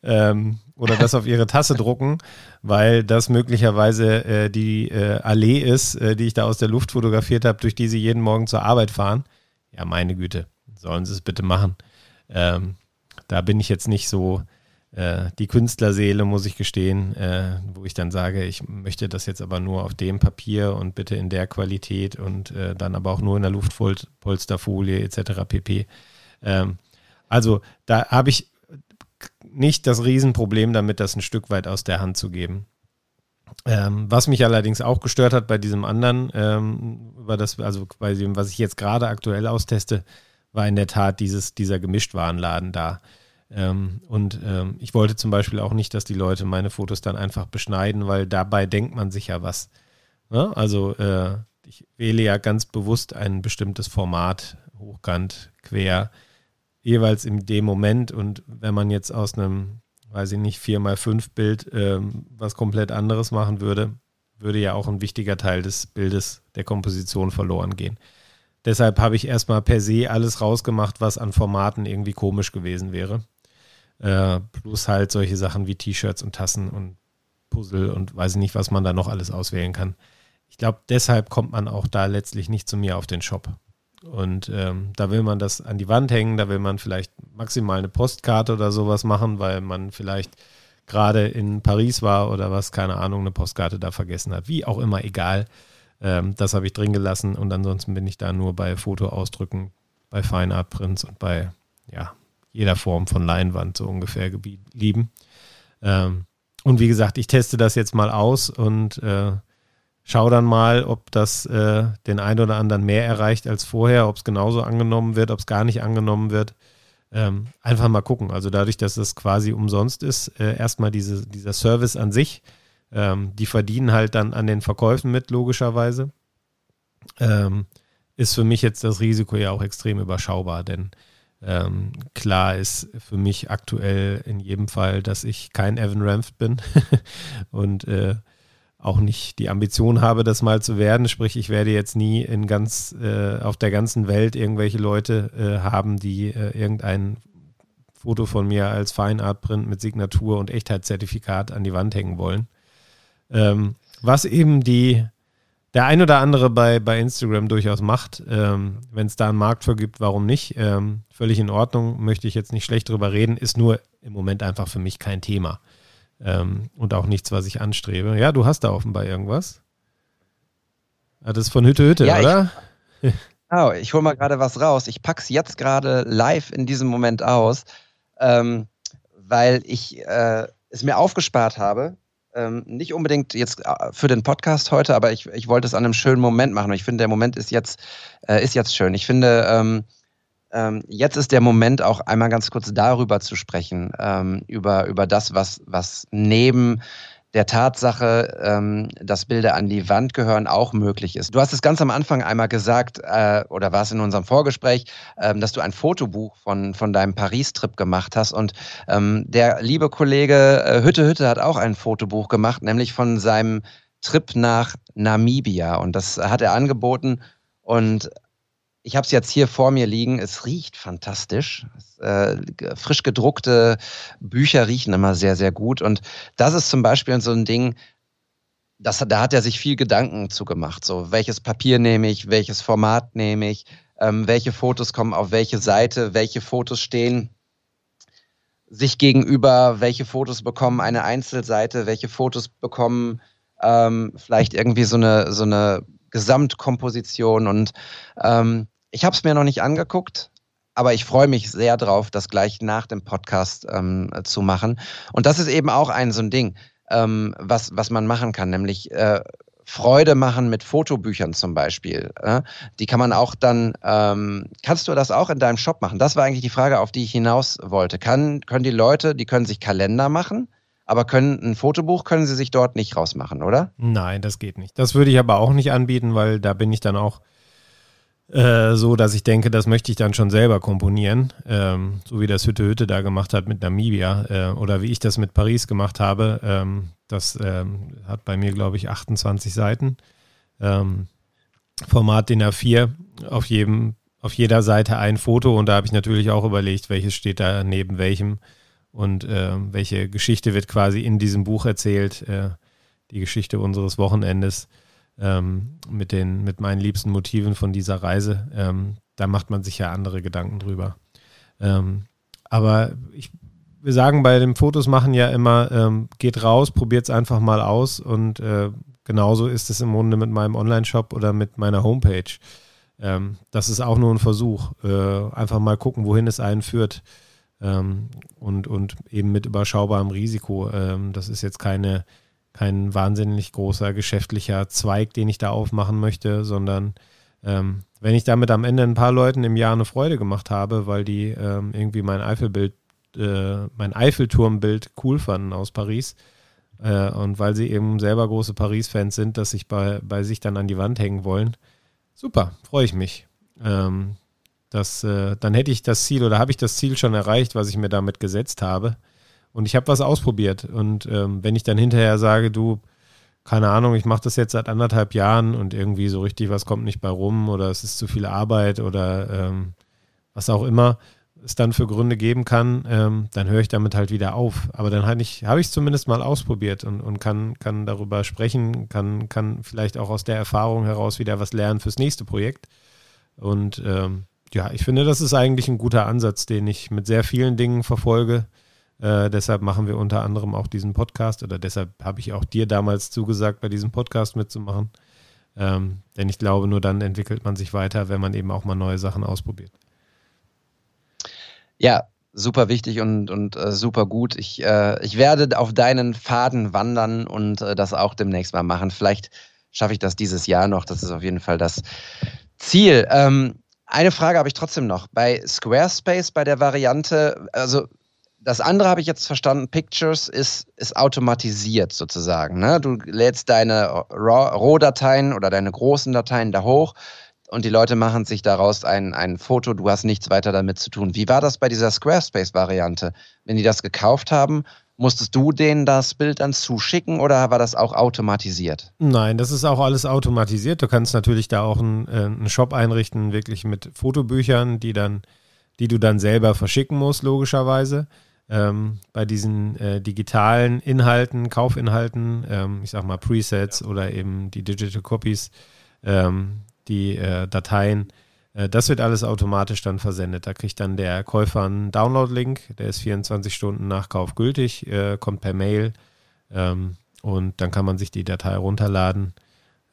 ähm, oder das auf ihre Tasse drucken, weil das möglicherweise äh, die äh, Allee ist, äh, die ich da aus der Luft fotografiert habe, durch die sie jeden Morgen zur Arbeit fahren, ja meine Güte sollen sie es bitte machen. Ähm, da bin ich jetzt nicht so äh, die Künstlerseele, muss ich gestehen, äh, wo ich dann sage, ich möchte das jetzt aber nur auf dem Papier und bitte in der Qualität und äh, dann aber auch nur in der Luftpolsterfolie etc. pp. Ähm, also da habe ich nicht das Riesenproblem damit, das ein Stück weit aus der Hand zu geben. Ähm, was mich allerdings auch gestört hat bei diesem anderen, ähm, über das, also bei dem, was ich jetzt gerade aktuell austeste, war in der Tat dieses, dieser Gemischtwarenladen da. Ähm, und ähm, ich wollte zum Beispiel auch nicht, dass die Leute meine Fotos dann einfach beschneiden, weil dabei denkt man sich ja was. Ne? Also äh, ich wähle ja ganz bewusst ein bestimmtes Format, hochkant, quer, jeweils in dem Moment. Und wenn man jetzt aus einem, weiß ich nicht, 4x5 Bild ähm, was komplett anderes machen würde, würde ja auch ein wichtiger Teil des Bildes der Komposition verloren gehen. Deshalb habe ich erstmal per se alles rausgemacht, was an Formaten irgendwie komisch gewesen wäre. Äh, plus halt solche Sachen wie T-Shirts und Tassen und Puzzle und weiß ich nicht, was man da noch alles auswählen kann. Ich glaube, deshalb kommt man auch da letztlich nicht zu mir auf den Shop. Und ähm, da will man das an die Wand hängen, da will man vielleicht maximal eine Postkarte oder sowas machen, weil man vielleicht gerade in Paris war oder was, keine Ahnung, eine Postkarte da vergessen hat. Wie auch immer, egal. Ähm, das habe ich drin gelassen und ansonsten bin ich da nur bei Fotoausdrücken, bei Fine Art Prints und bei ja, jeder Form von Leinwand so ungefähr geblieben. Ähm, und wie gesagt, ich teste das jetzt mal aus und äh, schau dann mal, ob das äh, den einen oder anderen mehr erreicht als vorher, ob es genauso angenommen wird, ob es gar nicht angenommen wird. Ähm, einfach mal gucken. Also dadurch, dass es quasi umsonst ist, äh, erstmal diese, dieser Service an sich ähm, die verdienen halt dann an den Verkäufen mit, logischerweise. Ähm, ist für mich jetzt das Risiko ja auch extrem überschaubar, denn ähm, klar ist für mich aktuell in jedem Fall, dass ich kein Evan Ramft bin und äh, auch nicht die Ambition habe, das mal zu werden. Sprich, ich werde jetzt nie in ganz äh, auf der ganzen Welt irgendwelche Leute äh, haben, die äh, irgendein Foto von mir als Fine Art Print mit Signatur und Echtheitszertifikat an die Wand hängen wollen. Ähm, was eben die, der ein oder andere bei, bei Instagram durchaus macht, ähm, wenn es da einen Markt für gibt, warum nicht? Ähm, völlig in Ordnung, möchte ich jetzt nicht schlecht drüber reden, ist nur im Moment einfach für mich kein Thema. Ähm, und auch nichts, was ich anstrebe. Ja, du hast da offenbar irgendwas. Ja, das ist von Hütte Hütte, ja, oder? Ich, oh, ich hole mal gerade was raus. Ich pack's jetzt gerade live in diesem Moment aus, ähm, weil ich äh, es mir aufgespart habe ähm, nicht unbedingt jetzt äh, für den Podcast heute, aber ich, ich wollte es an einem schönen Moment machen. Ich finde, der Moment ist jetzt, äh, ist jetzt schön. Ich finde, ähm, ähm, jetzt ist der Moment, auch einmal ganz kurz darüber zu sprechen, ähm, über, über das, was, was neben der Tatsache, ähm, dass Bilder an die Wand gehören, auch möglich ist. Du hast es ganz am Anfang einmal gesagt, äh, oder war es in unserem Vorgespräch, ähm, dass du ein Fotobuch von, von deinem Paris-Trip gemacht hast. Und ähm, der liebe Kollege äh, Hütte Hütte hat auch ein Fotobuch gemacht, nämlich von seinem Trip nach Namibia. Und das hat er angeboten. Und ich habe es jetzt hier vor mir liegen. Es riecht fantastisch. Äh, frisch gedruckte Bücher riechen immer sehr, sehr gut. Und das ist zum Beispiel so ein Ding, das, da hat er sich viel Gedanken zu gemacht. So, welches Papier nehme ich, welches Format nehme ich, ähm, welche Fotos kommen auf welche Seite, welche Fotos stehen sich gegenüber, welche Fotos bekommen eine Einzelseite, welche Fotos bekommen ähm, vielleicht irgendwie so eine, so eine Gesamtkomposition. Und ähm, ich habe es mir noch nicht angeguckt, aber ich freue mich sehr drauf, das gleich nach dem Podcast ähm, zu machen. Und das ist eben auch ein so ein Ding, ähm, was, was man machen kann, nämlich äh, Freude machen mit Fotobüchern zum Beispiel. Äh? Die kann man auch dann, ähm, kannst du das auch in deinem Shop machen? Das war eigentlich die Frage, auf die ich hinaus wollte. Kann, können die Leute, die können sich Kalender machen, aber können ein Fotobuch können sie sich dort nicht rausmachen, oder? Nein, das geht nicht. Das würde ich aber auch nicht anbieten, weil da bin ich dann auch äh, so, dass ich denke, das möchte ich dann schon selber komponieren, ähm, so wie das Hütte Hütte da gemacht hat mit Namibia äh, oder wie ich das mit Paris gemacht habe. Ähm, das ähm, hat bei mir, glaube ich, 28 Seiten. Ähm, Format DIN A4, auf jedem, auf jeder Seite ein Foto und da habe ich natürlich auch überlegt, welches steht da neben welchem und äh, welche Geschichte wird quasi in diesem Buch erzählt, äh, die Geschichte unseres Wochenendes ähm, mit, den, mit meinen liebsten Motiven von dieser Reise. Ähm, da macht man sich ja andere Gedanken drüber. Ähm, aber ich wir sagen bei den Fotos machen ja immer, ähm, geht raus, probiert es einfach mal aus und äh, genauso ist es im Grunde mit meinem Online-Shop oder mit meiner Homepage. Ähm, das ist auch nur ein Versuch. Äh, einfach mal gucken, wohin es einen führt. Ähm, und, und eben mit überschaubarem Risiko. Ähm, das ist jetzt keine, kein wahnsinnig großer geschäftlicher Zweig, den ich da aufmachen möchte, sondern ähm, wenn ich damit am Ende ein paar Leuten im Jahr eine Freude gemacht habe, weil die ähm, irgendwie mein Eiffelbild, äh, mein Eiffelturmbild cool fanden aus Paris, äh, und weil sie eben selber große Paris-Fans sind, dass sich bei, bei sich dann an die Wand hängen wollen, Super, freue ich mich. Ähm, das, äh, dann hätte ich das Ziel oder habe ich das Ziel schon erreicht, was ich mir damit gesetzt habe. Und ich habe was ausprobiert. Und ähm, wenn ich dann hinterher sage, du, keine Ahnung, ich mache das jetzt seit anderthalb Jahren und irgendwie so richtig was kommt nicht bei rum oder es ist zu viel Arbeit oder ähm, was auch immer, es dann für Gründe geben kann, ähm, dann höre ich damit halt wieder auf. Aber dann habe ich es zumindest mal ausprobiert und, und kann, kann darüber sprechen, kann, kann vielleicht auch aus der Erfahrung heraus wieder was lernen fürs nächste Projekt. Und ähm, ja, ich finde, das ist eigentlich ein guter Ansatz, den ich mit sehr vielen Dingen verfolge. Äh, deshalb machen wir unter anderem auch diesen Podcast oder deshalb habe ich auch dir damals zugesagt, bei diesem Podcast mitzumachen. Ähm, denn ich glaube, nur dann entwickelt man sich weiter, wenn man eben auch mal neue Sachen ausprobiert. Ja, super wichtig und, und äh, super gut. Ich, äh, ich werde auf deinen Faden wandern und äh, das auch demnächst mal machen. Vielleicht schaffe ich das dieses Jahr noch. Das ist auf jeden Fall das Ziel. Ähm, eine Frage habe ich trotzdem noch. Bei Squarespace, bei der Variante, also das andere habe ich jetzt verstanden, Pictures ist, ist automatisiert sozusagen. Ne? Du lädst deine RAW-Dateien oder deine großen Dateien da hoch und die Leute machen sich daraus ein, ein Foto, du hast nichts weiter damit zu tun. Wie war das bei dieser Squarespace-Variante? Wenn die das gekauft haben, musstest du denen das Bild dann zuschicken oder war das auch automatisiert? Nein, das ist auch alles automatisiert. Du kannst natürlich da auch einen, äh, einen Shop einrichten, wirklich mit Fotobüchern, die dann, die du dann selber verschicken musst, logischerweise. Ähm, bei diesen äh, digitalen Inhalten, Kaufinhalten, ähm, ich sag mal Presets oder eben die Digital Copies, ähm, die äh, Dateien. Äh, das wird alles automatisch dann versendet. Da kriegt dann der Käufer einen Download-Link, der ist 24 Stunden nach Kauf gültig, äh, kommt per Mail ähm, und dann kann man sich die Datei runterladen,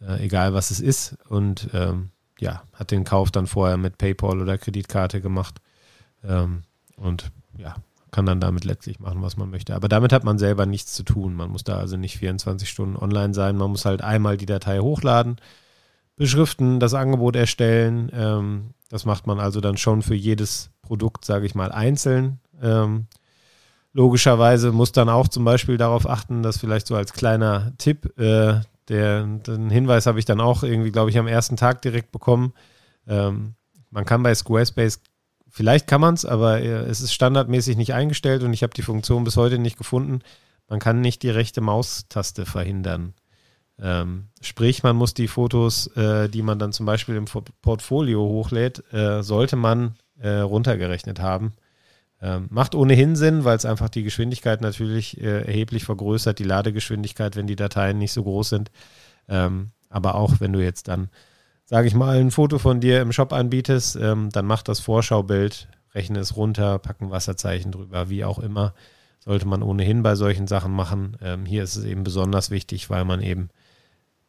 äh, egal was es ist. Und ähm, ja, hat den Kauf dann vorher mit PayPal oder Kreditkarte gemacht ähm, und ja, kann dann damit letztlich machen, was man möchte. Aber damit hat man selber nichts zu tun. Man muss da also nicht 24 Stunden online sein. Man muss halt einmal die Datei hochladen beschriften, das Angebot erstellen. Ähm, das macht man also dann schon für jedes Produkt, sage ich mal, einzeln. Ähm, logischerweise muss dann auch zum Beispiel darauf achten, dass vielleicht so als kleiner Tipp, äh, der, den Hinweis habe ich dann auch irgendwie, glaube ich, am ersten Tag direkt bekommen. Ähm, man kann bei Squarespace, vielleicht kann man es, aber äh, es ist standardmäßig nicht eingestellt und ich habe die Funktion bis heute nicht gefunden. Man kann nicht die rechte Maustaste verhindern. Ähm, sprich, man muss die Fotos, äh, die man dann zum Beispiel im Portfolio hochlädt, äh, sollte man äh, runtergerechnet haben. Ähm, macht ohnehin Sinn, weil es einfach die Geschwindigkeit natürlich äh, erheblich vergrößert, die Ladegeschwindigkeit, wenn die Dateien nicht so groß sind. Ähm, aber auch wenn du jetzt dann, sage ich mal, ein Foto von dir im Shop anbietest, ähm, dann mach das Vorschaubild, rechne es runter, pack ein Wasserzeichen drüber, wie auch immer. Sollte man ohnehin bei solchen Sachen machen. Ähm, hier ist es eben besonders wichtig, weil man eben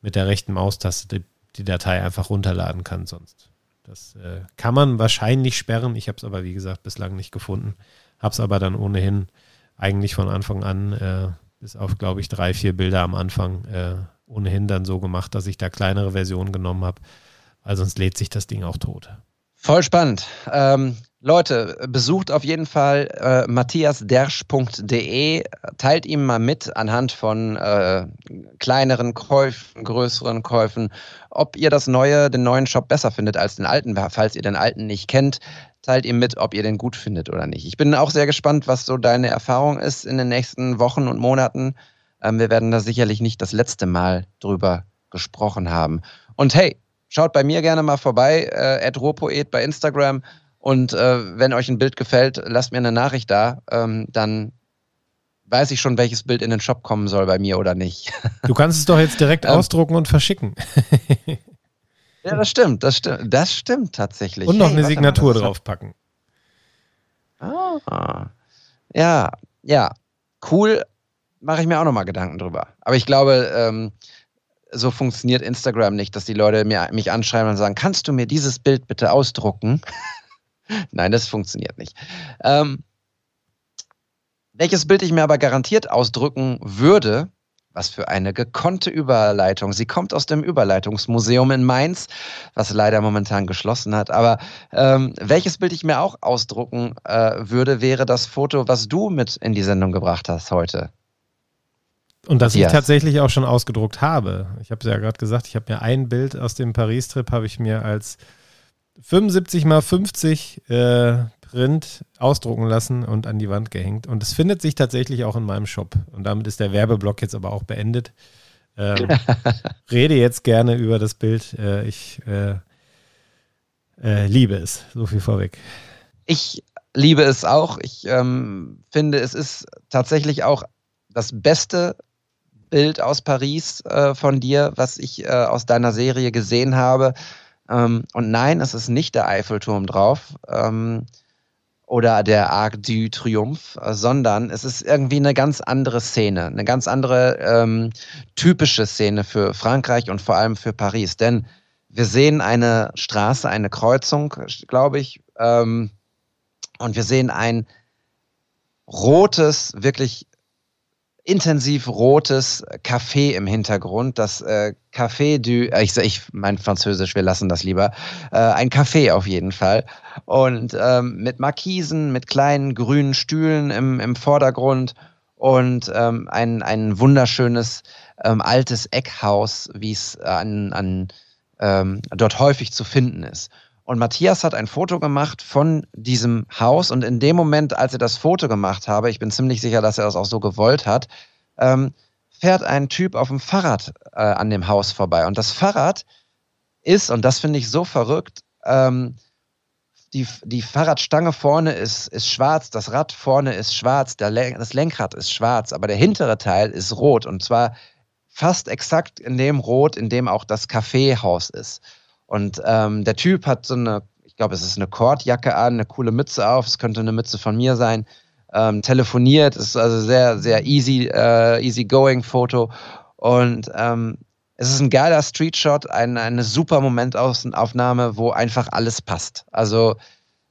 mit der rechten Maustaste die, die Datei einfach runterladen kann sonst. Das äh, kann man wahrscheinlich sperren. Ich habe es aber, wie gesagt, bislang nicht gefunden. Habe es aber dann ohnehin eigentlich von Anfang an, äh, bis auf, glaube ich, drei, vier Bilder am Anfang, äh, ohnehin dann so gemacht, dass ich da kleinere Versionen genommen habe, weil sonst lädt sich das Ding auch tot. Voll spannend. Ähm, Leute, besucht auf jeden Fall äh, matthiasdersch.de, teilt ihm mal mit anhand von äh, kleineren Käufen, größeren Käufen, ob ihr das neue, den neuen Shop besser findet als den alten, falls ihr den alten nicht kennt. Teilt ihm mit, ob ihr den gut findet oder nicht. Ich bin auch sehr gespannt, was so deine Erfahrung ist in den nächsten Wochen und Monaten. Ähm, wir werden da sicherlich nicht das letzte Mal drüber gesprochen haben. Und hey, schaut bei mir gerne mal vorbei, äh, Ruhrpoet bei Instagram und äh, wenn euch ein Bild gefällt, lasst mir eine Nachricht da. Ähm, dann weiß ich schon, welches Bild in den Shop kommen soll bei mir oder nicht. Du kannst es doch jetzt direkt ähm, ausdrucken und verschicken. ja, das stimmt, das stimmt, das stimmt tatsächlich. Und noch hey, eine Signatur draufpacken. Ah, ja, ja, cool, mache ich mir auch nochmal Gedanken drüber. Aber ich glaube, ähm, so funktioniert Instagram nicht, dass die Leute mir, mich anschreiben und sagen, kannst du mir dieses Bild bitte ausdrucken? Nein, das funktioniert nicht. Ähm, welches Bild ich mir aber garantiert ausdrücken würde, was für eine gekonnte Überleitung. Sie kommt aus dem Überleitungsmuseum in Mainz, was leider momentan geschlossen hat. Aber ähm, welches Bild ich mir auch ausdrucken äh, würde, wäre das Foto, was du mit in die Sendung gebracht hast heute. Und das yes. ich tatsächlich auch schon ausgedruckt habe. Ich habe es ja gerade gesagt, ich habe mir ein Bild aus dem Paris-Trip, habe ich mir als 75 mal 50 äh, Print ausdrucken lassen und an die Wand gehängt. Und es findet sich tatsächlich auch in meinem Shop. Und damit ist der Werbeblock jetzt aber auch beendet. Ähm, rede jetzt gerne über das Bild. Äh, ich äh, äh, liebe es. So viel vorweg. Ich liebe es auch. Ich ähm, finde, es ist tatsächlich auch das beste Bild aus Paris äh, von dir, was ich äh, aus deiner Serie gesehen habe. Ähm, und nein, es ist nicht der Eiffelturm drauf ähm, oder der Arc du Triomphe, äh, sondern es ist irgendwie eine ganz andere Szene, eine ganz andere ähm, typische Szene für Frankreich und vor allem für Paris. Denn wir sehen eine Straße, eine Kreuzung, glaube ich, ähm, und wir sehen ein rotes, wirklich intensiv rotes Café im Hintergrund. Das äh, Café du, äh, ich, ich mein Französisch, wir lassen das lieber. Äh, ein Café auf jeden Fall. Und ähm, mit Markisen, mit kleinen grünen Stühlen im, im Vordergrund und ähm, ein, ein wunderschönes ähm, altes Eckhaus, wie es an, an ähm, dort häufig zu finden ist. Und Matthias hat ein Foto gemacht von diesem Haus. Und in dem Moment, als er das Foto gemacht habe, ich bin ziemlich sicher, dass er das auch so gewollt hat, ähm, fährt ein Typ auf dem Fahrrad äh, an dem Haus vorbei. Und das Fahrrad ist, und das finde ich so verrückt, ähm, die, die Fahrradstange vorne ist, ist schwarz, das Rad vorne ist schwarz, Len das Lenkrad ist schwarz, aber der hintere Teil ist rot. Und zwar fast exakt in dem Rot, in dem auch das Kaffeehaus ist. Und ähm, der Typ hat so eine, ich glaube, es ist eine Kordjacke an, eine coole Mütze auf, es könnte eine Mütze von mir sein. Ähm, telefoniert, ist also sehr, sehr easy, äh, easy going Foto. Und ähm, es ist ein geiler Streetshot, ein, eine super Momentaufnahme, wo einfach alles passt. Also,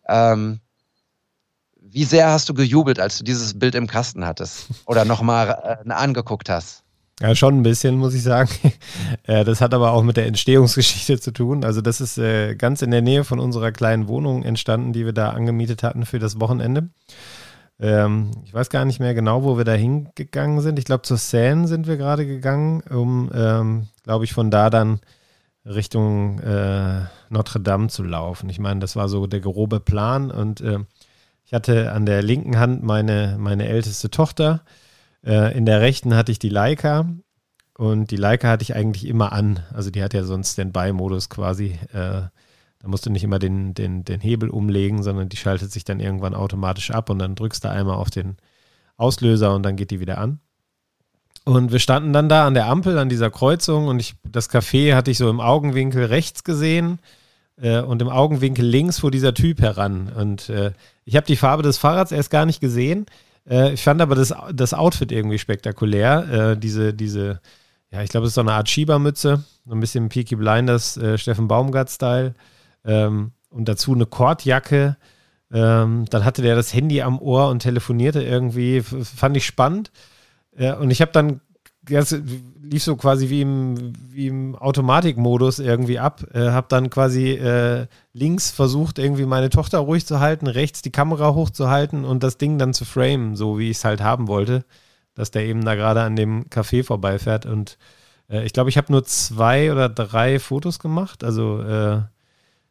ähm, wie sehr hast du gejubelt, als du dieses Bild im Kasten hattest? Oder nochmal äh, angeguckt hast? Ja, schon ein bisschen, muss ich sagen. Äh, das hat aber auch mit der Entstehungsgeschichte zu tun. Also das ist äh, ganz in der Nähe von unserer kleinen Wohnung entstanden, die wir da angemietet hatten für das Wochenende. Ähm, ich weiß gar nicht mehr genau, wo wir da hingegangen sind. Ich glaube, zur Seine sind wir gerade gegangen, um, ähm, glaube ich, von da dann Richtung äh, Notre Dame zu laufen. Ich meine, das war so der grobe Plan und ich hatte an der linken Hand meine, meine älteste Tochter äh, in der rechten hatte ich die Leica und die Leica hatte ich eigentlich immer an. Also die hat ja so einen Standby-Modus quasi. Äh, da musst du nicht immer den, den, den Hebel umlegen, sondern die schaltet sich dann irgendwann automatisch ab und dann drückst du einmal auf den Auslöser und dann geht die wieder an. Und wir standen dann da an der Ampel, an dieser Kreuzung und ich, das Café hatte ich so im Augenwinkel rechts gesehen äh, und im Augenwinkel links fuhr dieser Typ heran. Und äh, ich habe die Farbe des Fahrrads erst gar nicht gesehen. Äh, ich fand aber das, das Outfit irgendwie spektakulär. Äh, diese, diese, ja, ich glaube, es ist so eine Art Schiebermütze, so ein bisschen Peaky Blinders, äh, Steffen Baumgart-Style. Ähm, und dazu eine Kordjacke. Ähm, dann hatte der das Handy am Ohr und telefonierte irgendwie. F fand ich spannend. Äh, und ich habe dann das lief so quasi wie im, wie im Automatikmodus irgendwie ab. Äh, hab dann quasi äh, links versucht, irgendwie meine Tochter ruhig zu halten, rechts die Kamera hochzuhalten und das Ding dann zu framen, so wie ich es halt haben wollte, dass der eben da gerade an dem Café vorbeifährt. Und äh, ich glaube, ich habe nur zwei oder drei Fotos gemacht, also äh,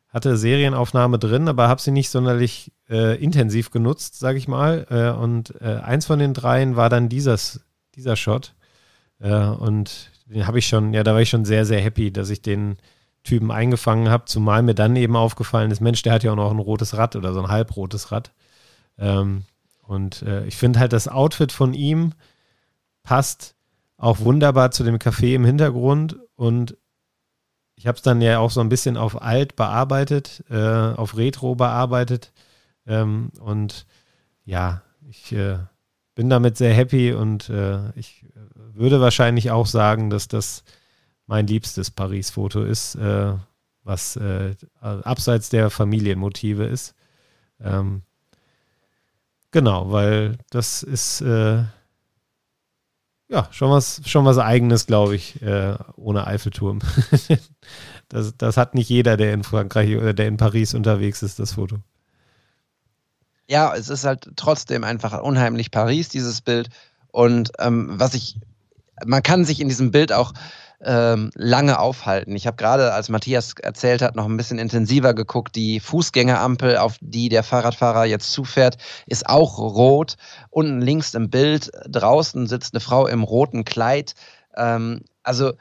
hatte Serienaufnahme drin, aber habe sie nicht sonderlich äh, intensiv genutzt, sage ich mal. Äh, und eins von den dreien war dann dieses, dieser Shot. Äh, und den habe ich schon, ja, da war ich schon sehr, sehr happy, dass ich den Typen eingefangen habe, zumal mir dann eben aufgefallen ist, Mensch, der hat ja auch noch ein rotes Rad oder so ein halbrotes Rad. Ähm, und äh, ich finde halt, das Outfit von ihm passt auch wunderbar zu dem Café im Hintergrund und ich habe es dann ja auch so ein bisschen auf alt bearbeitet, äh, auf Retro bearbeitet ähm, und ja, ich äh, bin damit sehr happy und äh, ich würde wahrscheinlich auch sagen, dass das mein liebstes Paris-Foto ist, äh, was äh, abseits der Familienmotive ist. Ähm, genau, weil das ist äh, ja schon was, schon was Eigenes, glaube ich, äh, ohne Eiffelturm. das, das hat nicht jeder, der in Frankreich oder der in Paris unterwegs ist, das Foto. Ja, es ist halt trotzdem einfach unheimlich Paris, dieses Bild. Und ähm, was ich, man kann sich in diesem Bild auch ähm, lange aufhalten. Ich habe gerade, als Matthias erzählt hat, noch ein bisschen intensiver geguckt. Die Fußgängerampel, auf die der Fahrradfahrer jetzt zufährt, ist auch rot. Unten links im Bild draußen sitzt eine Frau im roten Kleid. Ähm, also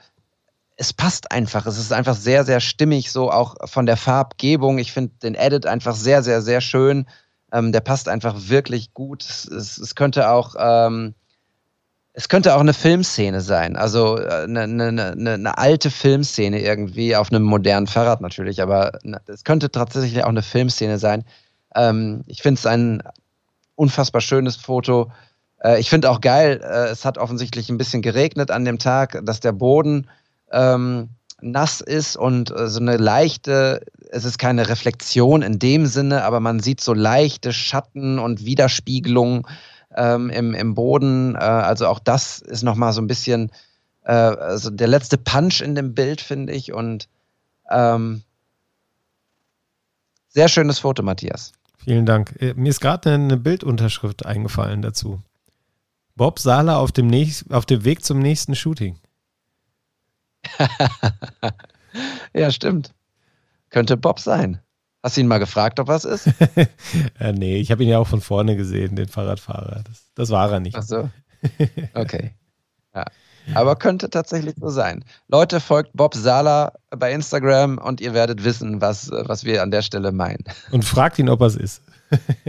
es passt einfach. Es ist einfach sehr, sehr stimmig, so auch von der Farbgebung. Ich finde den Edit einfach sehr, sehr, sehr schön. Ähm, der passt einfach wirklich gut. Es, könnte auch es könnte auch eine Filmszene sein, also eine, eine, eine, eine, alte Filmszene irgendwie auf einem modernen Fahrrad natürlich, aber es könnte tatsächlich auch eine Filmszene sein. Ähm, ich finde es ein unfassbar schönes Foto. Äh, ich finde auch geil, äh, es hat offensichtlich ein bisschen geregnet an dem Tag, dass der Boden ähm, nass ist und äh, so eine leichte, es ist keine Reflexion in dem Sinne, aber man sieht so leichte Schatten und Widerspiegelungen ähm, im, im Boden. Äh, also auch das ist nochmal so ein bisschen äh, also der letzte Punch in dem Bild, finde ich. Und ähm, sehr schönes Foto, Matthias. Vielen Dank. Äh, mir ist gerade eine Bildunterschrift eingefallen dazu. Bob Sala auf dem, nächst, auf dem Weg zum nächsten Shooting. ja, stimmt. Könnte Bob sein. Hast du ihn mal gefragt, ob was ist? äh, nee, ich habe ihn ja auch von vorne gesehen, den Fahrradfahrer. Das, das war er nicht. Ach so. Okay. Ja. Aber könnte tatsächlich so sein. Leute, folgt Bob Sala bei Instagram und ihr werdet wissen, was, was wir an der Stelle meinen. Und fragt ihn, ob er es ist.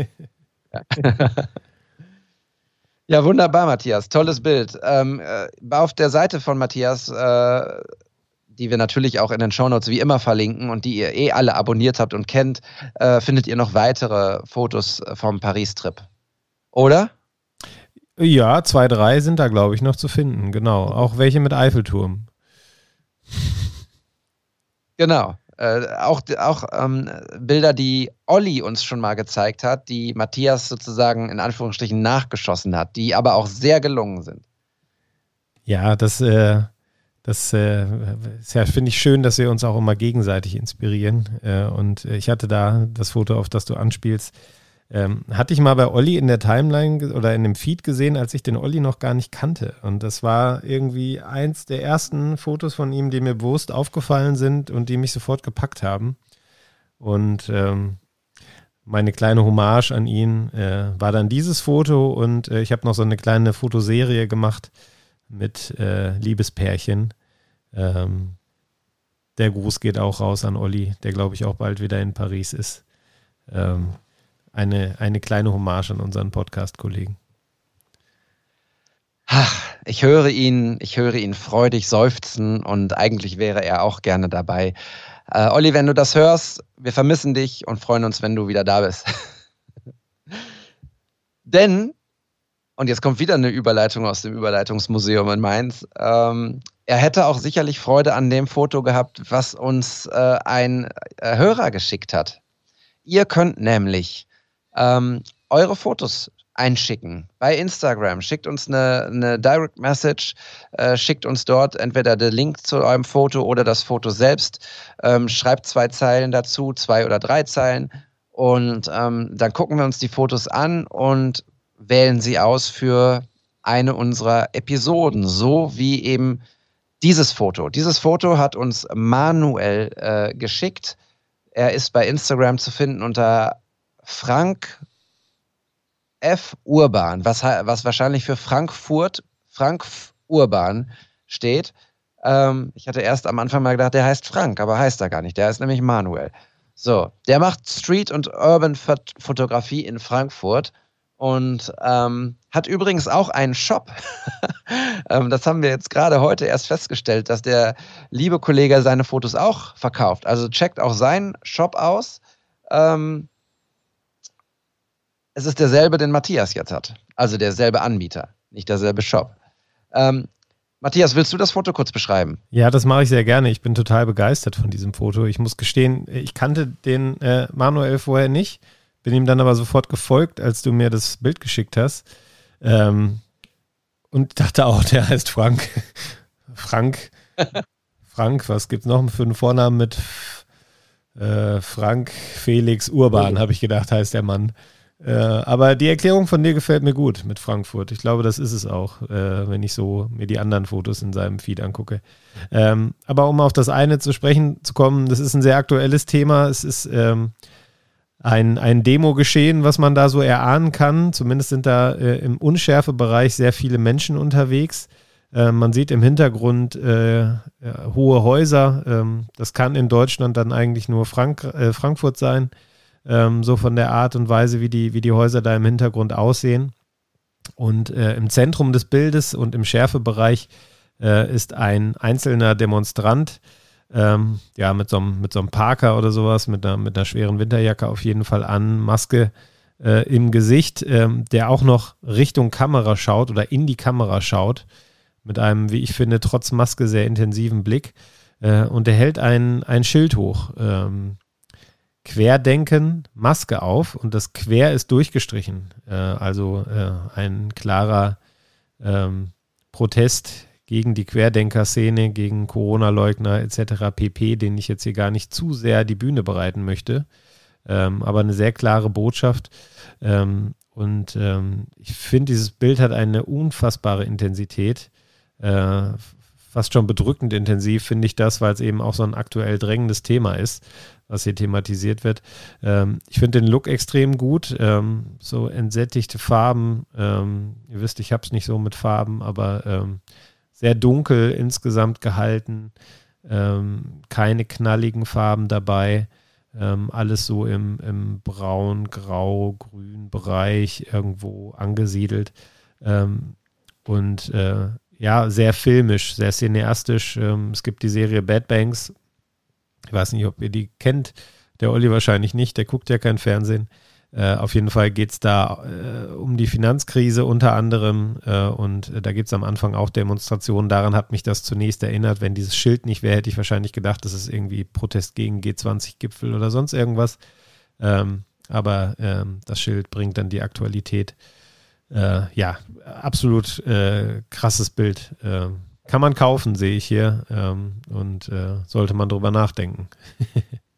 ja. ja. wunderbar, Matthias. Tolles Bild. Ähm, äh, auf der Seite von Matthias äh, die wir natürlich auch in den Shownotes wie immer verlinken und die ihr eh alle abonniert habt und kennt, äh, findet ihr noch weitere Fotos vom Paris-Trip. Oder? Ja, zwei, drei sind da, glaube ich, noch zu finden. Genau. Auch welche mit Eiffelturm. Genau. Äh, auch auch ähm, Bilder, die Olli uns schon mal gezeigt hat, die Matthias sozusagen in Anführungsstrichen nachgeschossen hat, die aber auch sehr gelungen sind. Ja, das äh, das äh, ja, finde ich schön, dass wir uns auch immer gegenseitig inspirieren. Äh, und ich hatte da das Foto, auf das du anspielst, ähm, hatte ich mal bei Olli in der Timeline oder in dem Feed gesehen, als ich den Olli noch gar nicht kannte. Und das war irgendwie eins der ersten Fotos von ihm, die mir bewusst aufgefallen sind und die mich sofort gepackt haben. Und ähm, meine kleine Hommage an ihn äh, war dann dieses Foto und äh, ich habe noch so eine kleine Fotoserie gemacht mit äh, Liebespärchen. Ähm, der Gruß geht auch raus an Olli, der glaube ich auch bald wieder in Paris ist. Ähm, eine, eine kleine Hommage an unseren Podcast-Kollegen. Ich höre ihn, ich höre ihn freudig seufzen und eigentlich wäre er auch gerne dabei. Äh, Olli, wenn du das hörst, wir vermissen dich und freuen uns, wenn du wieder da bist. Denn und jetzt kommt wieder eine Überleitung aus dem Überleitungsmuseum in Mainz. Ähm, er hätte auch sicherlich Freude an dem Foto gehabt, was uns äh, ein äh, Hörer geschickt hat. Ihr könnt nämlich ähm, eure Fotos einschicken bei Instagram. Schickt uns eine, eine Direct Message, äh, schickt uns dort entweder den Link zu eurem Foto oder das Foto selbst. Ähm, schreibt zwei Zeilen dazu, zwei oder drei Zeilen. Und ähm, dann gucken wir uns die Fotos an und wählen sie aus für eine unserer Episoden, so wie eben dieses Foto. Dieses Foto hat uns Manuel äh, geschickt. Er ist bei Instagram zu finden unter Frank F. Urban, was, was wahrscheinlich für Frankfurt, Frank Urban steht. Ähm, ich hatte erst am Anfang mal gedacht, der heißt Frank, aber heißt er gar nicht. Der heißt nämlich Manuel. So, der macht Street- und Urban-Fotografie in Frankfurt und ähm, hat übrigens auch einen Shop. ähm, das haben wir jetzt gerade heute erst festgestellt, dass der liebe Kollege seine Fotos auch verkauft. Also checkt auch seinen Shop aus. Ähm, es ist derselbe, den Matthias jetzt hat. Also derselbe Anbieter, nicht derselbe Shop. Ähm, Matthias, willst du das Foto kurz beschreiben? Ja, das mache ich sehr gerne. Ich bin total begeistert von diesem Foto. Ich muss gestehen, ich kannte den äh, Manuel vorher nicht, bin ihm dann aber sofort gefolgt, als du mir das Bild geschickt hast. Ähm, und dachte auch, der heißt Frank. Frank. Frank, was gibt es noch für einen Vornamen mit äh, Frank Felix Urban, habe ich gedacht, heißt der Mann. Äh, aber die Erklärung von dir gefällt mir gut mit Frankfurt. Ich glaube, das ist es auch, äh, wenn ich so mir die anderen Fotos in seinem Feed angucke. Ähm, aber um auf das eine zu sprechen zu kommen, das ist ein sehr aktuelles Thema. Es ist ähm, ein, ein Demo-Geschehen, was man da so erahnen kann. Zumindest sind da äh, im Unschärfebereich sehr viele Menschen unterwegs. Äh, man sieht im Hintergrund äh, hohe Häuser. Ähm, das kann in Deutschland dann eigentlich nur Frank äh, Frankfurt sein ähm, so von der Art und Weise, wie die, wie die Häuser da im Hintergrund aussehen. Und äh, im Zentrum des Bildes und im Schärfebereich äh, ist ein einzelner Demonstrant, ähm, ja, mit so, einem, mit so einem Parker oder sowas, mit einer, mit einer schweren Winterjacke auf jeden Fall an, Maske äh, im Gesicht, ähm, der auch noch Richtung Kamera schaut oder in die Kamera schaut, mit einem, wie ich finde, trotz Maske sehr intensiven Blick. Äh, und er hält ein, ein Schild hoch. Ähm, Querdenken, Maske auf und das Quer ist durchgestrichen. Äh, also äh, ein klarer ähm, Protest gegen die Querdenker-Szene, gegen Corona-Leugner etc. pp., den ich jetzt hier gar nicht zu sehr die Bühne bereiten möchte. Ähm, aber eine sehr klare Botschaft. Ähm, und ähm, ich finde, dieses Bild hat eine unfassbare Intensität. Äh, fast schon bedrückend intensiv finde ich das, weil es eben auch so ein aktuell drängendes Thema ist was hier thematisiert wird. Ähm, ich finde den Look extrem gut. Ähm, so entsättigte Farben. Ähm, ihr wisst, ich habe es nicht so mit Farben, aber ähm, sehr dunkel insgesamt gehalten. Ähm, keine knalligen Farben dabei. Ähm, alles so im, im braun, grau, grün Bereich irgendwo angesiedelt. und äh, ja, sehr filmisch, sehr cineastisch. es gibt die Serie Bad Banks, ich weiß nicht, ob ihr die kennt. Der Olli wahrscheinlich nicht, der guckt ja kein Fernsehen. Äh, auf jeden Fall geht es da äh, um die Finanzkrise unter anderem äh, und äh, da gibt es am Anfang auch Demonstrationen. Daran hat mich das zunächst erinnert. Wenn dieses Schild nicht wäre, hätte ich wahrscheinlich gedacht, das ist irgendwie Protest gegen G20-Gipfel oder sonst irgendwas. Ähm, aber ähm, das Schild bringt dann die Aktualität. Äh, ja, absolut krasses Bild. Ähm, kann man kaufen, sehe ich hier. Ähm, und sollte man drüber nachdenken.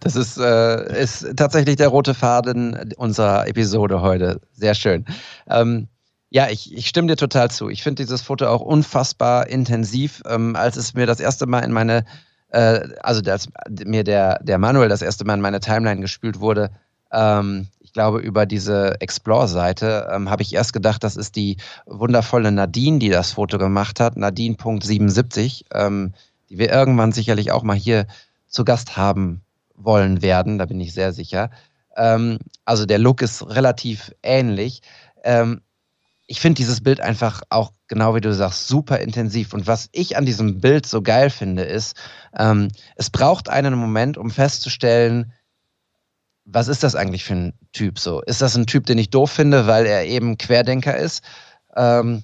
das ist, äh, ist tatsächlich der rote Faden unserer Episode heute. Sehr schön. Ähm, ja, ich, ich stimme dir total zu. Ich finde dieses Foto auch unfassbar intensiv. Ähm, als es mir das erste Mal in meine, äh, also dass mir der, der Manuel das erste Mal in meine Timeline gespült wurde, ähm, glaube, über diese Explore-Seite ähm, habe ich erst gedacht, das ist die wundervolle Nadine, die das Foto gemacht hat, Nadine.77, ähm, die wir irgendwann sicherlich auch mal hier zu Gast haben wollen werden, da bin ich sehr sicher. Ähm, also der Look ist relativ ähnlich. Ähm, ich finde dieses Bild einfach auch, genau wie du sagst, super intensiv. Und was ich an diesem Bild so geil finde, ist, ähm, es braucht einen Moment, um festzustellen, was ist das eigentlich für ein Typ so? Ist das ein Typ, den ich doof finde, weil er eben Querdenker ist? Ähm,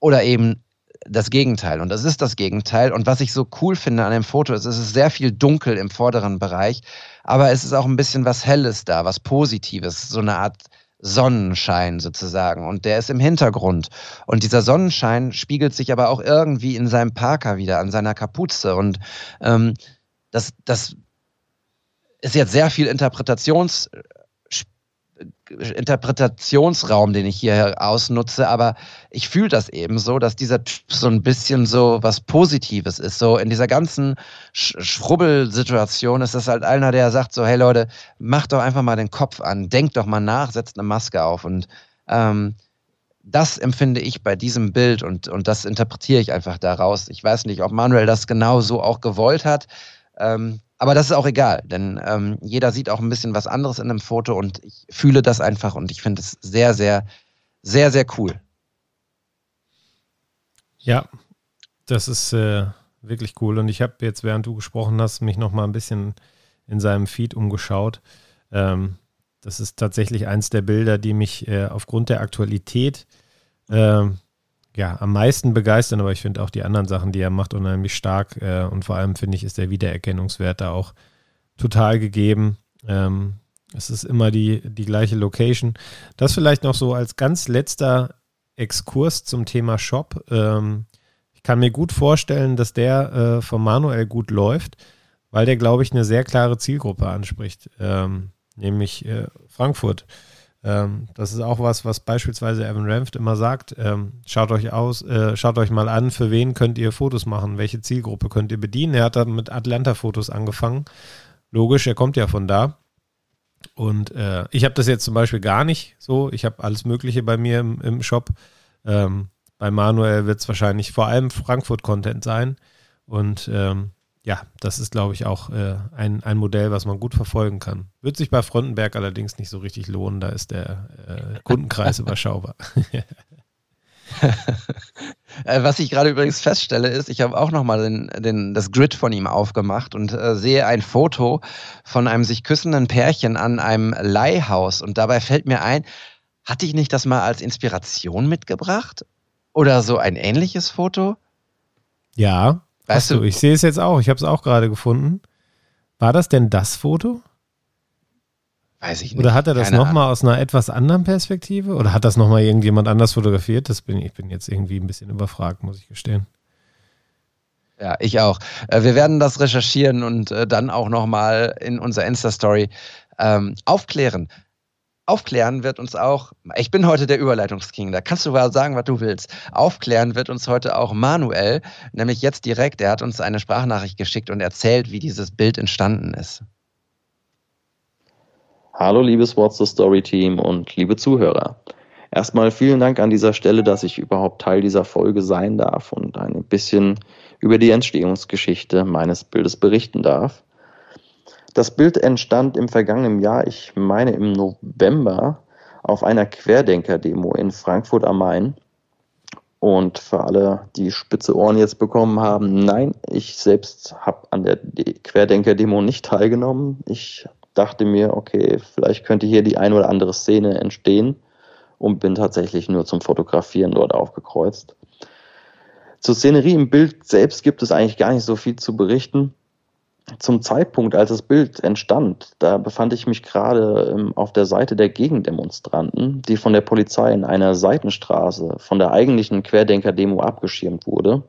oder eben das Gegenteil. Und das ist das Gegenteil. Und was ich so cool finde an dem Foto ist, es ist sehr viel dunkel im vorderen Bereich, aber es ist auch ein bisschen was Helles da, was Positives, so eine Art Sonnenschein sozusagen. Und der ist im Hintergrund. Und dieser Sonnenschein spiegelt sich aber auch irgendwie in seinem Parker wieder, an seiner Kapuze. Und ähm, das, das ist jetzt sehr viel Interpretations, Interpretationsraum, den ich hier ausnutze, aber ich fühle das eben so, dass dieser Typ so ein bisschen so was Positives ist. So in dieser ganzen Sch Schrubbelsituation ist das halt einer, der sagt so, hey Leute, macht doch einfach mal den Kopf an, denkt doch mal nach, setzt eine Maske auf und ähm, das empfinde ich bei diesem Bild und, und das interpretiere ich einfach daraus. Ich weiß nicht, ob Manuel das genau so auch gewollt hat. Ähm, aber das ist auch egal, denn ähm, jeder sieht auch ein bisschen was anderes in einem Foto und ich fühle das einfach und ich finde es sehr, sehr, sehr, sehr cool. Ja, das ist äh, wirklich cool und ich habe jetzt, während du gesprochen hast, mich noch mal ein bisschen in seinem Feed umgeschaut. Ähm, das ist tatsächlich eins der Bilder, die mich äh, aufgrund der Aktualität äh, ja, am meisten begeistern, aber ich finde auch die anderen Sachen, die er macht, unheimlich stark. Äh, und vor allem finde ich, ist der Wiedererkennungswert da auch total gegeben. Ähm, es ist immer die, die gleiche Location. Das vielleicht noch so als ganz letzter Exkurs zum Thema Shop. Ähm, ich kann mir gut vorstellen, dass der äh, von Manuel gut läuft, weil der, glaube ich, eine sehr klare Zielgruppe anspricht, ähm, nämlich äh, Frankfurt. Ähm, das ist auch was, was beispielsweise Evan Ramft immer sagt. Ähm, schaut euch aus, äh, schaut euch mal an, für wen könnt ihr Fotos machen, welche Zielgruppe könnt ihr bedienen. Er hat dann mit Atlanta-Fotos angefangen. Logisch, er kommt ja von da. Und äh, ich habe das jetzt zum Beispiel gar nicht so. Ich habe alles Mögliche bei mir im, im Shop. Ähm, bei Manuel wird es wahrscheinlich vor allem Frankfurt-Content sein. Und ähm, ja, das ist, glaube ich, auch äh, ein, ein Modell, was man gut verfolgen kann. Wird sich bei Frontenberg allerdings nicht so richtig lohnen, da ist der äh, Kundenkreis überschaubar. Äh, was ich gerade übrigens feststelle, ist, ich habe auch nochmal den, den, das Grid von ihm aufgemacht und äh, sehe ein Foto von einem sich küssenden Pärchen an einem Leihhaus. Und dabei fällt mir ein, hatte ich nicht das mal als Inspiration mitgebracht? Oder so ein ähnliches Foto? Ja, weißt du, ich sehe es jetzt auch. Ich habe es auch gerade gefunden. War das denn das Foto? Weiß ich nicht. Oder hat er das nochmal aus einer etwas anderen Perspektive? Oder hat das nochmal irgendjemand anders fotografiert? Das bin, ich bin jetzt irgendwie ein bisschen überfragt, muss ich gestehen. Ja, ich auch. Äh, wir werden das recherchieren und äh, dann auch nochmal in unserer Insta-Story ähm, aufklären. Aufklären wird uns auch, ich bin heute der Überleitungsking, da kannst du sagen, was du willst. Aufklären wird uns heute auch Manuel, nämlich jetzt direkt. Er hat uns eine Sprachnachricht geschickt und erzählt, wie dieses Bild entstanden ist. Hallo liebes What's the Story Team und liebe Zuhörer. Erstmal vielen Dank an dieser Stelle, dass ich überhaupt Teil dieser Folge sein darf und ein bisschen über die Entstehungsgeschichte meines Bildes berichten darf. Das Bild entstand im vergangenen Jahr, ich meine im November, auf einer Querdenker-Demo in Frankfurt am Main. Und für alle, die spitze Ohren jetzt bekommen haben, nein, ich selbst habe an der Querdenker-Demo nicht teilgenommen. Ich dachte mir, okay, vielleicht könnte hier die ein oder andere Szene entstehen und bin tatsächlich nur zum Fotografieren dort aufgekreuzt. Zur Szenerie im Bild selbst gibt es eigentlich gar nicht so viel zu berichten. Zum Zeitpunkt, als das Bild entstand, da befand ich mich gerade ähm, auf der Seite der Gegendemonstranten, die von der Polizei in einer Seitenstraße von der eigentlichen Querdenker-Demo abgeschirmt wurde.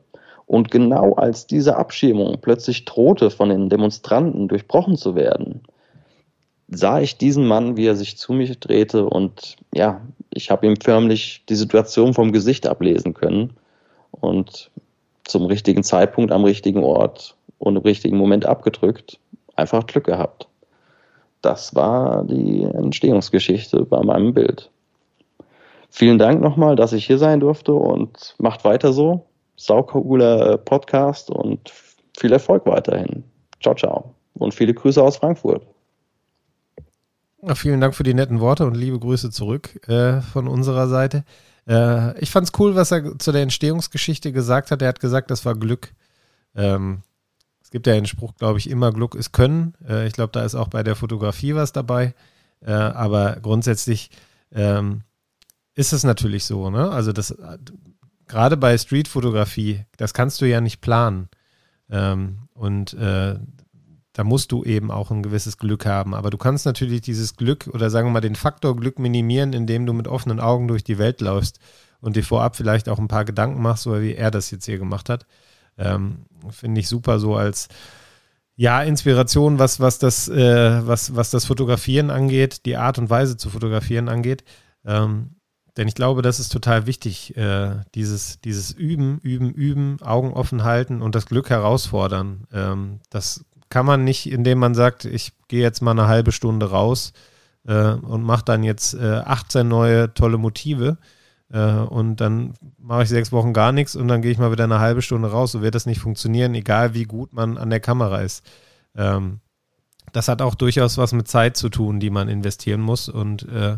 Und genau als diese Abschirmung plötzlich drohte, von den Demonstranten durchbrochen zu werden, sah ich diesen Mann, wie er sich zu mir drehte und ja, ich habe ihm förmlich die Situation vom Gesicht ablesen können und zum richtigen Zeitpunkt am richtigen Ort und im richtigen Moment abgedrückt, einfach Glück gehabt. Das war die Entstehungsgeschichte bei meinem Bild. Vielen Dank nochmal, dass ich hier sein durfte und macht weiter so. Saucooler Podcast und viel Erfolg weiterhin. Ciao, ciao. Und viele Grüße aus Frankfurt. Ja, vielen Dank für die netten Worte und liebe Grüße zurück äh, von unserer Seite. Äh, ich fand es cool, was er zu der Entstehungsgeschichte gesagt hat. Er hat gesagt, das war Glück. Ähm, gibt ja den Spruch, glaube ich, immer Glück ist Können. Äh, ich glaube, da ist auch bei der Fotografie was dabei. Äh, aber grundsätzlich ähm, ist es natürlich so. Ne? Also das gerade bei Streetfotografie, das kannst du ja nicht planen. Ähm, und äh, da musst du eben auch ein gewisses Glück haben. Aber du kannst natürlich dieses Glück oder sagen wir mal den Faktor Glück minimieren, indem du mit offenen Augen durch die Welt läufst und dir vorab vielleicht auch ein paar Gedanken machst, so wie er das jetzt hier gemacht hat. Ähm, Finde ich super so als ja, Inspiration, was, was, das, äh, was, was das Fotografieren angeht, die Art und Weise zu fotografieren angeht. Ähm, denn ich glaube, das ist total wichtig, äh, dieses, dieses Üben, Üben, Üben, Augen offen halten und das Glück herausfordern. Ähm, das kann man nicht, indem man sagt, ich gehe jetzt mal eine halbe Stunde raus äh, und mache dann jetzt äh, 18 neue tolle Motive äh, und dann mache ich sechs Wochen gar nichts und dann gehe ich mal wieder eine halbe Stunde raus. So wird das nicht funktionieren, egal wie gut man an der Kamera ist. Ähm, das hat auch durchaus was mit Zeit zu tun, die man investieren muss und äh,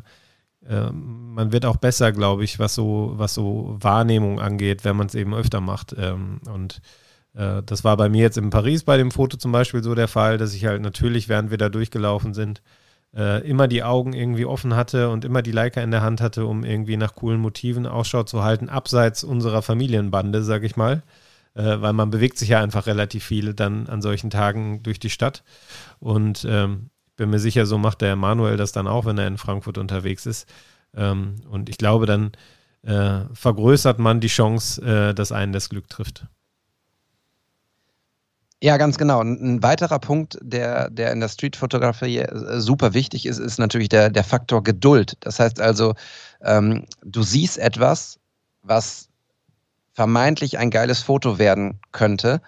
äh, man wird auch besser, glaube ich, was so, was so Wahrnehmung angeht, wenn man es eben öfter macht. Ähm, und das war bei mir jetzt in Paris bei dem Foto zum Beispiel so der Fall, dass ich halt natürlich, während wir da durchgelaufen sind, äh, immer die Augen irgendwie offen hatte und immer die Leica in der Hand hatte, um irgendwie nach coolen Motiven Ausschau zu halten, abseits unserer Familienbande, sag ich mal. Äh, weil man bewegt sich ja einfach relativ viel dann an solchen Tagen durch die Stadt. Und ähm, bin mir sicher, so macht der Emanuel das dann auch, wenn er in Frankfurt unterwegs ist. Ähm, und ich glaube, dann äh, vergrößert man die Chance, äh, dass einen das Glück trifft. Ja, ganz genau. Ein weiterer Punkt, der, der in der Streetfotografie äh, super wichtig ist, ist natürlich der, der Faktor Geduld. Das heißt also, ähm, du siehst etwas, was vermeintlich ein geiles Foto werden könnte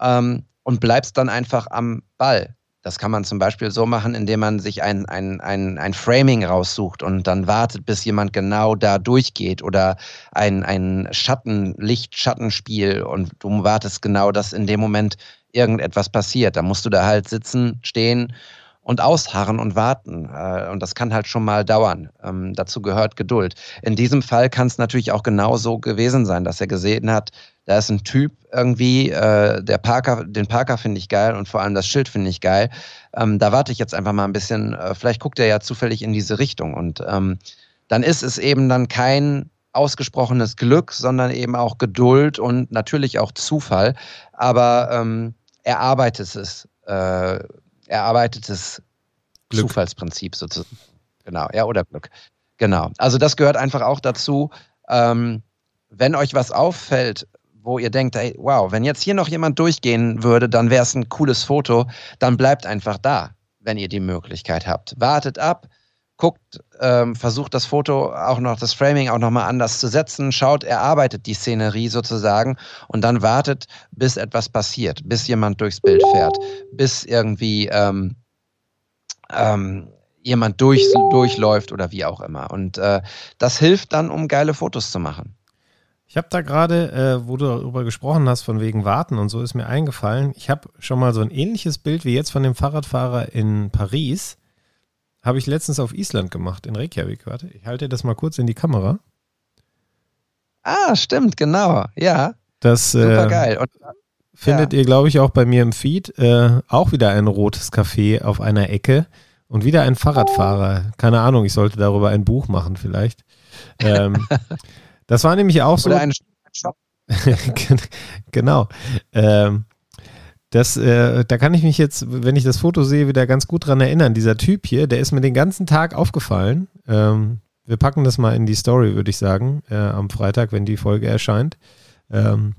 ähm, und bleibst dann einfach am Ball. Das kann man zum Beispiel so machen, indem man sich ein, ein, ein, ein Framing raussucht und dann wartet, bis jemand genau da durchgeht oder ein, ein Schatten, Licht-Schattenspiel und du wartest genau, dass in dem Moment irgendetwas passiert. Da musst du da halt sitzen, stehen und ausharren und warten. Äh, und das kann halt schon mal dauern. Ähm, dazu gehört Geduld. In diesem Fall kann es natürlich auch genauso gewesen sein, dass er gesehen hat, da ist ein Typ irgendwie, äh, der Parker, den Parker finde ich geil und vor allem das Schild finde ich geil. Ähm, da warte ich jetzt einfach mal ein bisschen, äh, vielleicht guckt er ja zufällig in diese Richtung. Und ähm, dann ist es eben dann kein ausgesprochenes Glück, sondern eben auch Geduld und natürlich auch Zufall. Aber ähm, erarbeitetes, äh, erarbeitetes Glück. Zufallsprinzip sozusagen. Genau, ja, oder Glück. Genau. Also das gehört einfach auch dazu. Ähm, wenn euch was auffällt, wo ihr denkt, ey, wow, wenn jetzt hier noch jemand durchgehen würde, dann wäre es ein cooles Foto, dann bleibt einfach da, wenn ihr die Möglichkeit habt. Wartet ab, guckt, ähm, versucht das Foto auch noch, das Framing auch nochmal anders zu setzen, schaut, erarbeitet die Szenerie sozusagen und dann wartet, bis etwas passiert, bis jemand durchs Bild fährt, bis irgendwie ähm, ähm, jemand durch, durchläuft oder wie auch immer. Und äh, das hilft dann, um geile Fotos zu machen. Ich habe da gerade, äh, wo du darüber gesprochen hast, von wegen Warten und so, ist mir eingefallen, ich habe schon mal so ein ähnliches Bild wie jetzt von dem Fahrradfahrer in Paris habe ich letztens auf Island gemacht, in Reykjavik. Warte, ich halte das mal kurz in die Kamera. Ah, stimmt, genau. Ja. Das Super äh, geil. Und, findet ja. ihr, glaube ich, auch bei mir im Feed. Äh, auch wieder ein rotes Café auf einer Ecke und wieder ein Fahrradfahrer. Keine Ahnung, ich sollte darüber ein Buch machen, vielleicht. Ähm, das war nämlich auch so. Oder ein Shop. genau. Ähm, das, äh, da kann ich mich jetzt, wenn ich das Foto sehe, wieder ganz gut dran erinnern. Dieser Typ hier, der ist mir den ganzen Tag aufgefallen. Ähm, wir packen das mal in die Story, würde ich sagen, äh, am Freitag, wenn die Folge erscheint. Ähm,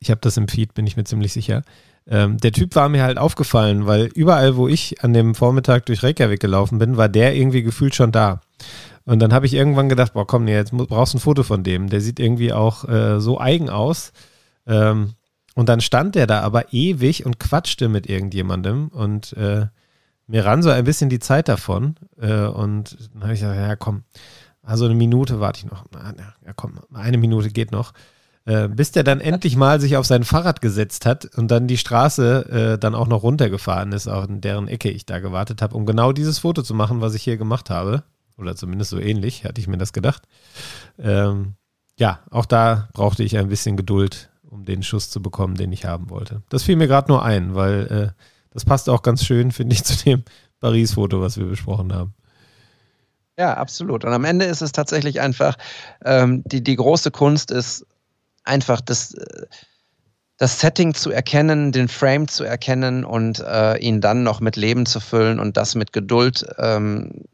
ich habe das im Feed, bin ich mir ziemlich sicher. Ähm, der Typ war mir halt aufgefallen, weil überall, wo ich an dem Vormittag durch Reykjavik gelaufen bin, war der irgendwie gefühlt schon da. Und dann habe ich irgendwann gedacht, boah, komm, jetzt brauchst du ein Foto von dem. Der sieht irgendwie auch äh, so eigen aus. Ähm, und dann stand der da aber ewig und quatschte mit irgendjemandem und äh, mir ran so ein bisschen die Zeit davon. Äh, und dann habe ich gesagt, ja komm, also eine Minute warte ich noch. Ja komm, eine Minute geht noch. Äh, bis der dann endlich mal sich auf sein Fahrrad gesetzt hat und dann die Straße äh, dann auch noch runtergefahren ist, auch in deren Ecke ich da gewartet habe, um genau dieses Foto zu machen, was ich hier gemacht habe. Oder zumindest so ähnlich, hatte ich mir das gedacht. Ähm, ja, auch da brauchte ich ein bisschen Geduld um den Schuss zu bekommen, den ich haben wollte. Das fiel mir gerade nur ein, weil äh, das passt auch ganz schön, finde ich, zu dem Paris-Foto, was wir besprochen haben. Ja, absolut. Und am Ende ist es tatsächlich einfach, ähm, die, die große Kunst ist einfach das, das Setting zu erkennen, den Frame zu erkennen und äh, ihn dann noch mit Leben zu füllen und das mit Geduld ähm,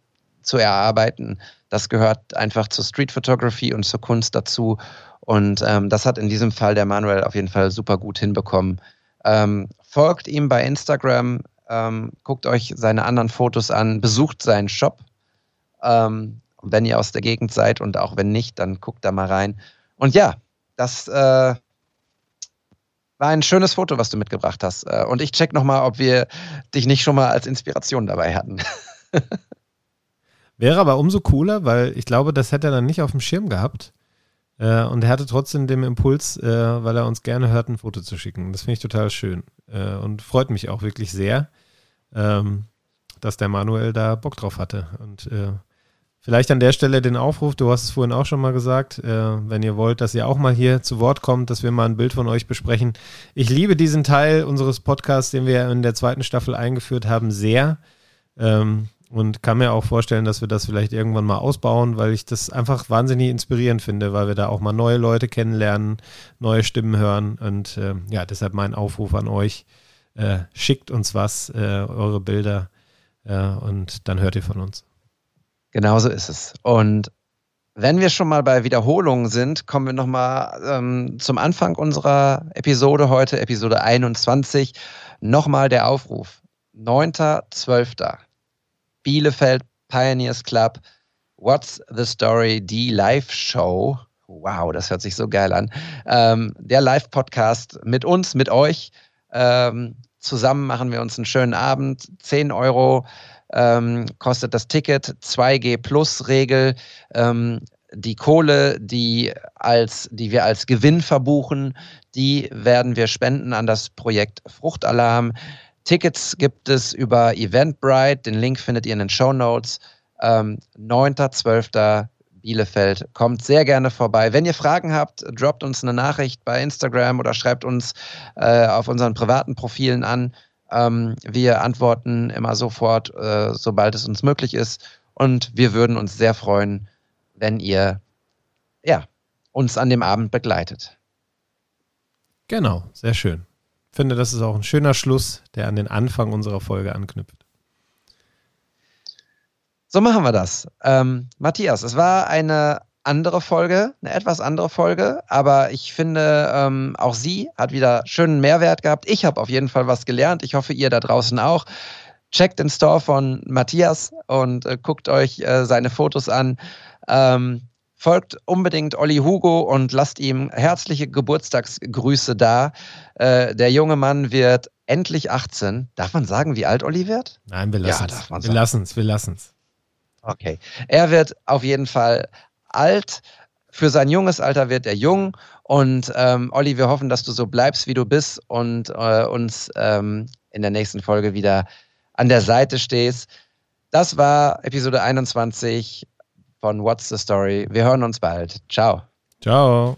zu erarbeiten. Das gehört einfach zur Street Photography und zur Kunst dazu. Und ähm, das hat in diesem Fall der Manuel auf jeden Fall super gut hinbekommen. Ähm, folgt ihm bei Instagram, ähm, guckt euch seine anderen Fotos an, besucht seinen Shop. Ähm, wenn ihr aus der Gegend seid und auch wenn nicht, dann guckt da mal rein. Und ja, das äh, war ein schönes Foto, was du mitgebracht hast. Äh, und ich check nochmal, ob wir dich nicht schon mal als Inspiration dabei hatten. Wäre aber umso cooler, weil ich glaube, das hätte er dann nicht auf dem Schirm gehabt. Äh, und er hatte trotzdem den Impuls, äh, weil er uns gerne hört, ein Foto zu schicken. Das finde ich total schön äh, und freut mich auch wirklich sehr, ähm, dass der Manuel da Bock drauf hatte. Und äh, vielleicht an der Stelle den Aufruf, du hast es vorhin auch schon mal gesagt, äh, wenn ihr wollt, dass ihr auch mal hier zu Wort kommt, dass wir mal ein Bild von euch besprechen. Ich liebe diesen Teil unseres Podcasts, den wir in der zweiten Staffel eingeführt haben, sehr. Ähm, und kann mir auch vorstellen, dass wir das vielleicht irgendwann mal ausbauen, weil ich das einfach wahnsinnig inspirierend finde, weil wir da auch mal neue Leute kennenlernen, neue Stimmen hören und äh, ja, deshalb mein Aufruf an euch, äh, schickt uns was, äh, eure Bilder äh, und dann hört ihr von uns. Genauso ist es. Und wenn wir schon mal bei Wiederholungen sind, kommen wir nochmal ähm, zum Anfang unserer Episode heute, Episode 21. Nochmal der Aufruf. 9.12. Bielefeld Pioneers Club, What's the Story, die Live-Show. Wow, das hört sich so geil an. Ähm, der Live-Podcast mit uns, mit euch. Ähm, zusammen machen wir uns einen schönen Abend. 10 Euro ähm, kostet das Ticket, 2G Plus Regel. Ähm, die Kohle, die, als, die wir als Gewinn verbuchen, die werden wir spenden an das Projekt Fruchtalarm. Tickets gibt es über Eventbrite. Den Link findet ihr in den Show Notes. Ähm, 9.12. Bielefeld. Kommt sehr gerne vorbei. Wenn ihr Fragen habt, droppt uns eine Nachricht bei Instagram oder schreibt uns äh, auf unseren privaten Profilen an. Ähm, wir antworten immer sofort, äh, sobald es uns möglich ist. Und wir würden uns sehr freuen, wenn ihr ja, uns an dem Abend begleitet. Genau, sehr schön finde, das ist auch ein schöner Schluss, der an den Anfang unserer Folge anknüpft. So machen wir das. Ähm, Matthias, es war eine andere Folge, eine etwas andere Folge, aber ich finde, ähm, auch sie hat wieder schönen Mehrwert gehabt. Ich habe auf jeden Fall was gelernt. Ich hoffe, ihr da draußen auch. Checkt den Store von Matthias und äh, guckt euch äh, seine Fotos an. Ähm, folgt unbedingt Olli Hugo und lasst ihm herzliche Geburtstagsgrüße da. Äh, der junge Mann wird endlich 18. Darf man sagen, wie alt Olli wird? Nein, wir lassen es. Wir lassen es, wir lassen es. Okay. Er wird auf jeden Fall alt. Für sein junges Alter wird er jung. Und ähm, Olli, wir hoffen, dass du so bleibst, wie du bist und äh, uns ähm, in der nächsten Folge wieder an der Seite stehst. Das war Episode 21 von What's the Story. Wir hören uns bald. Ciao. Ciao.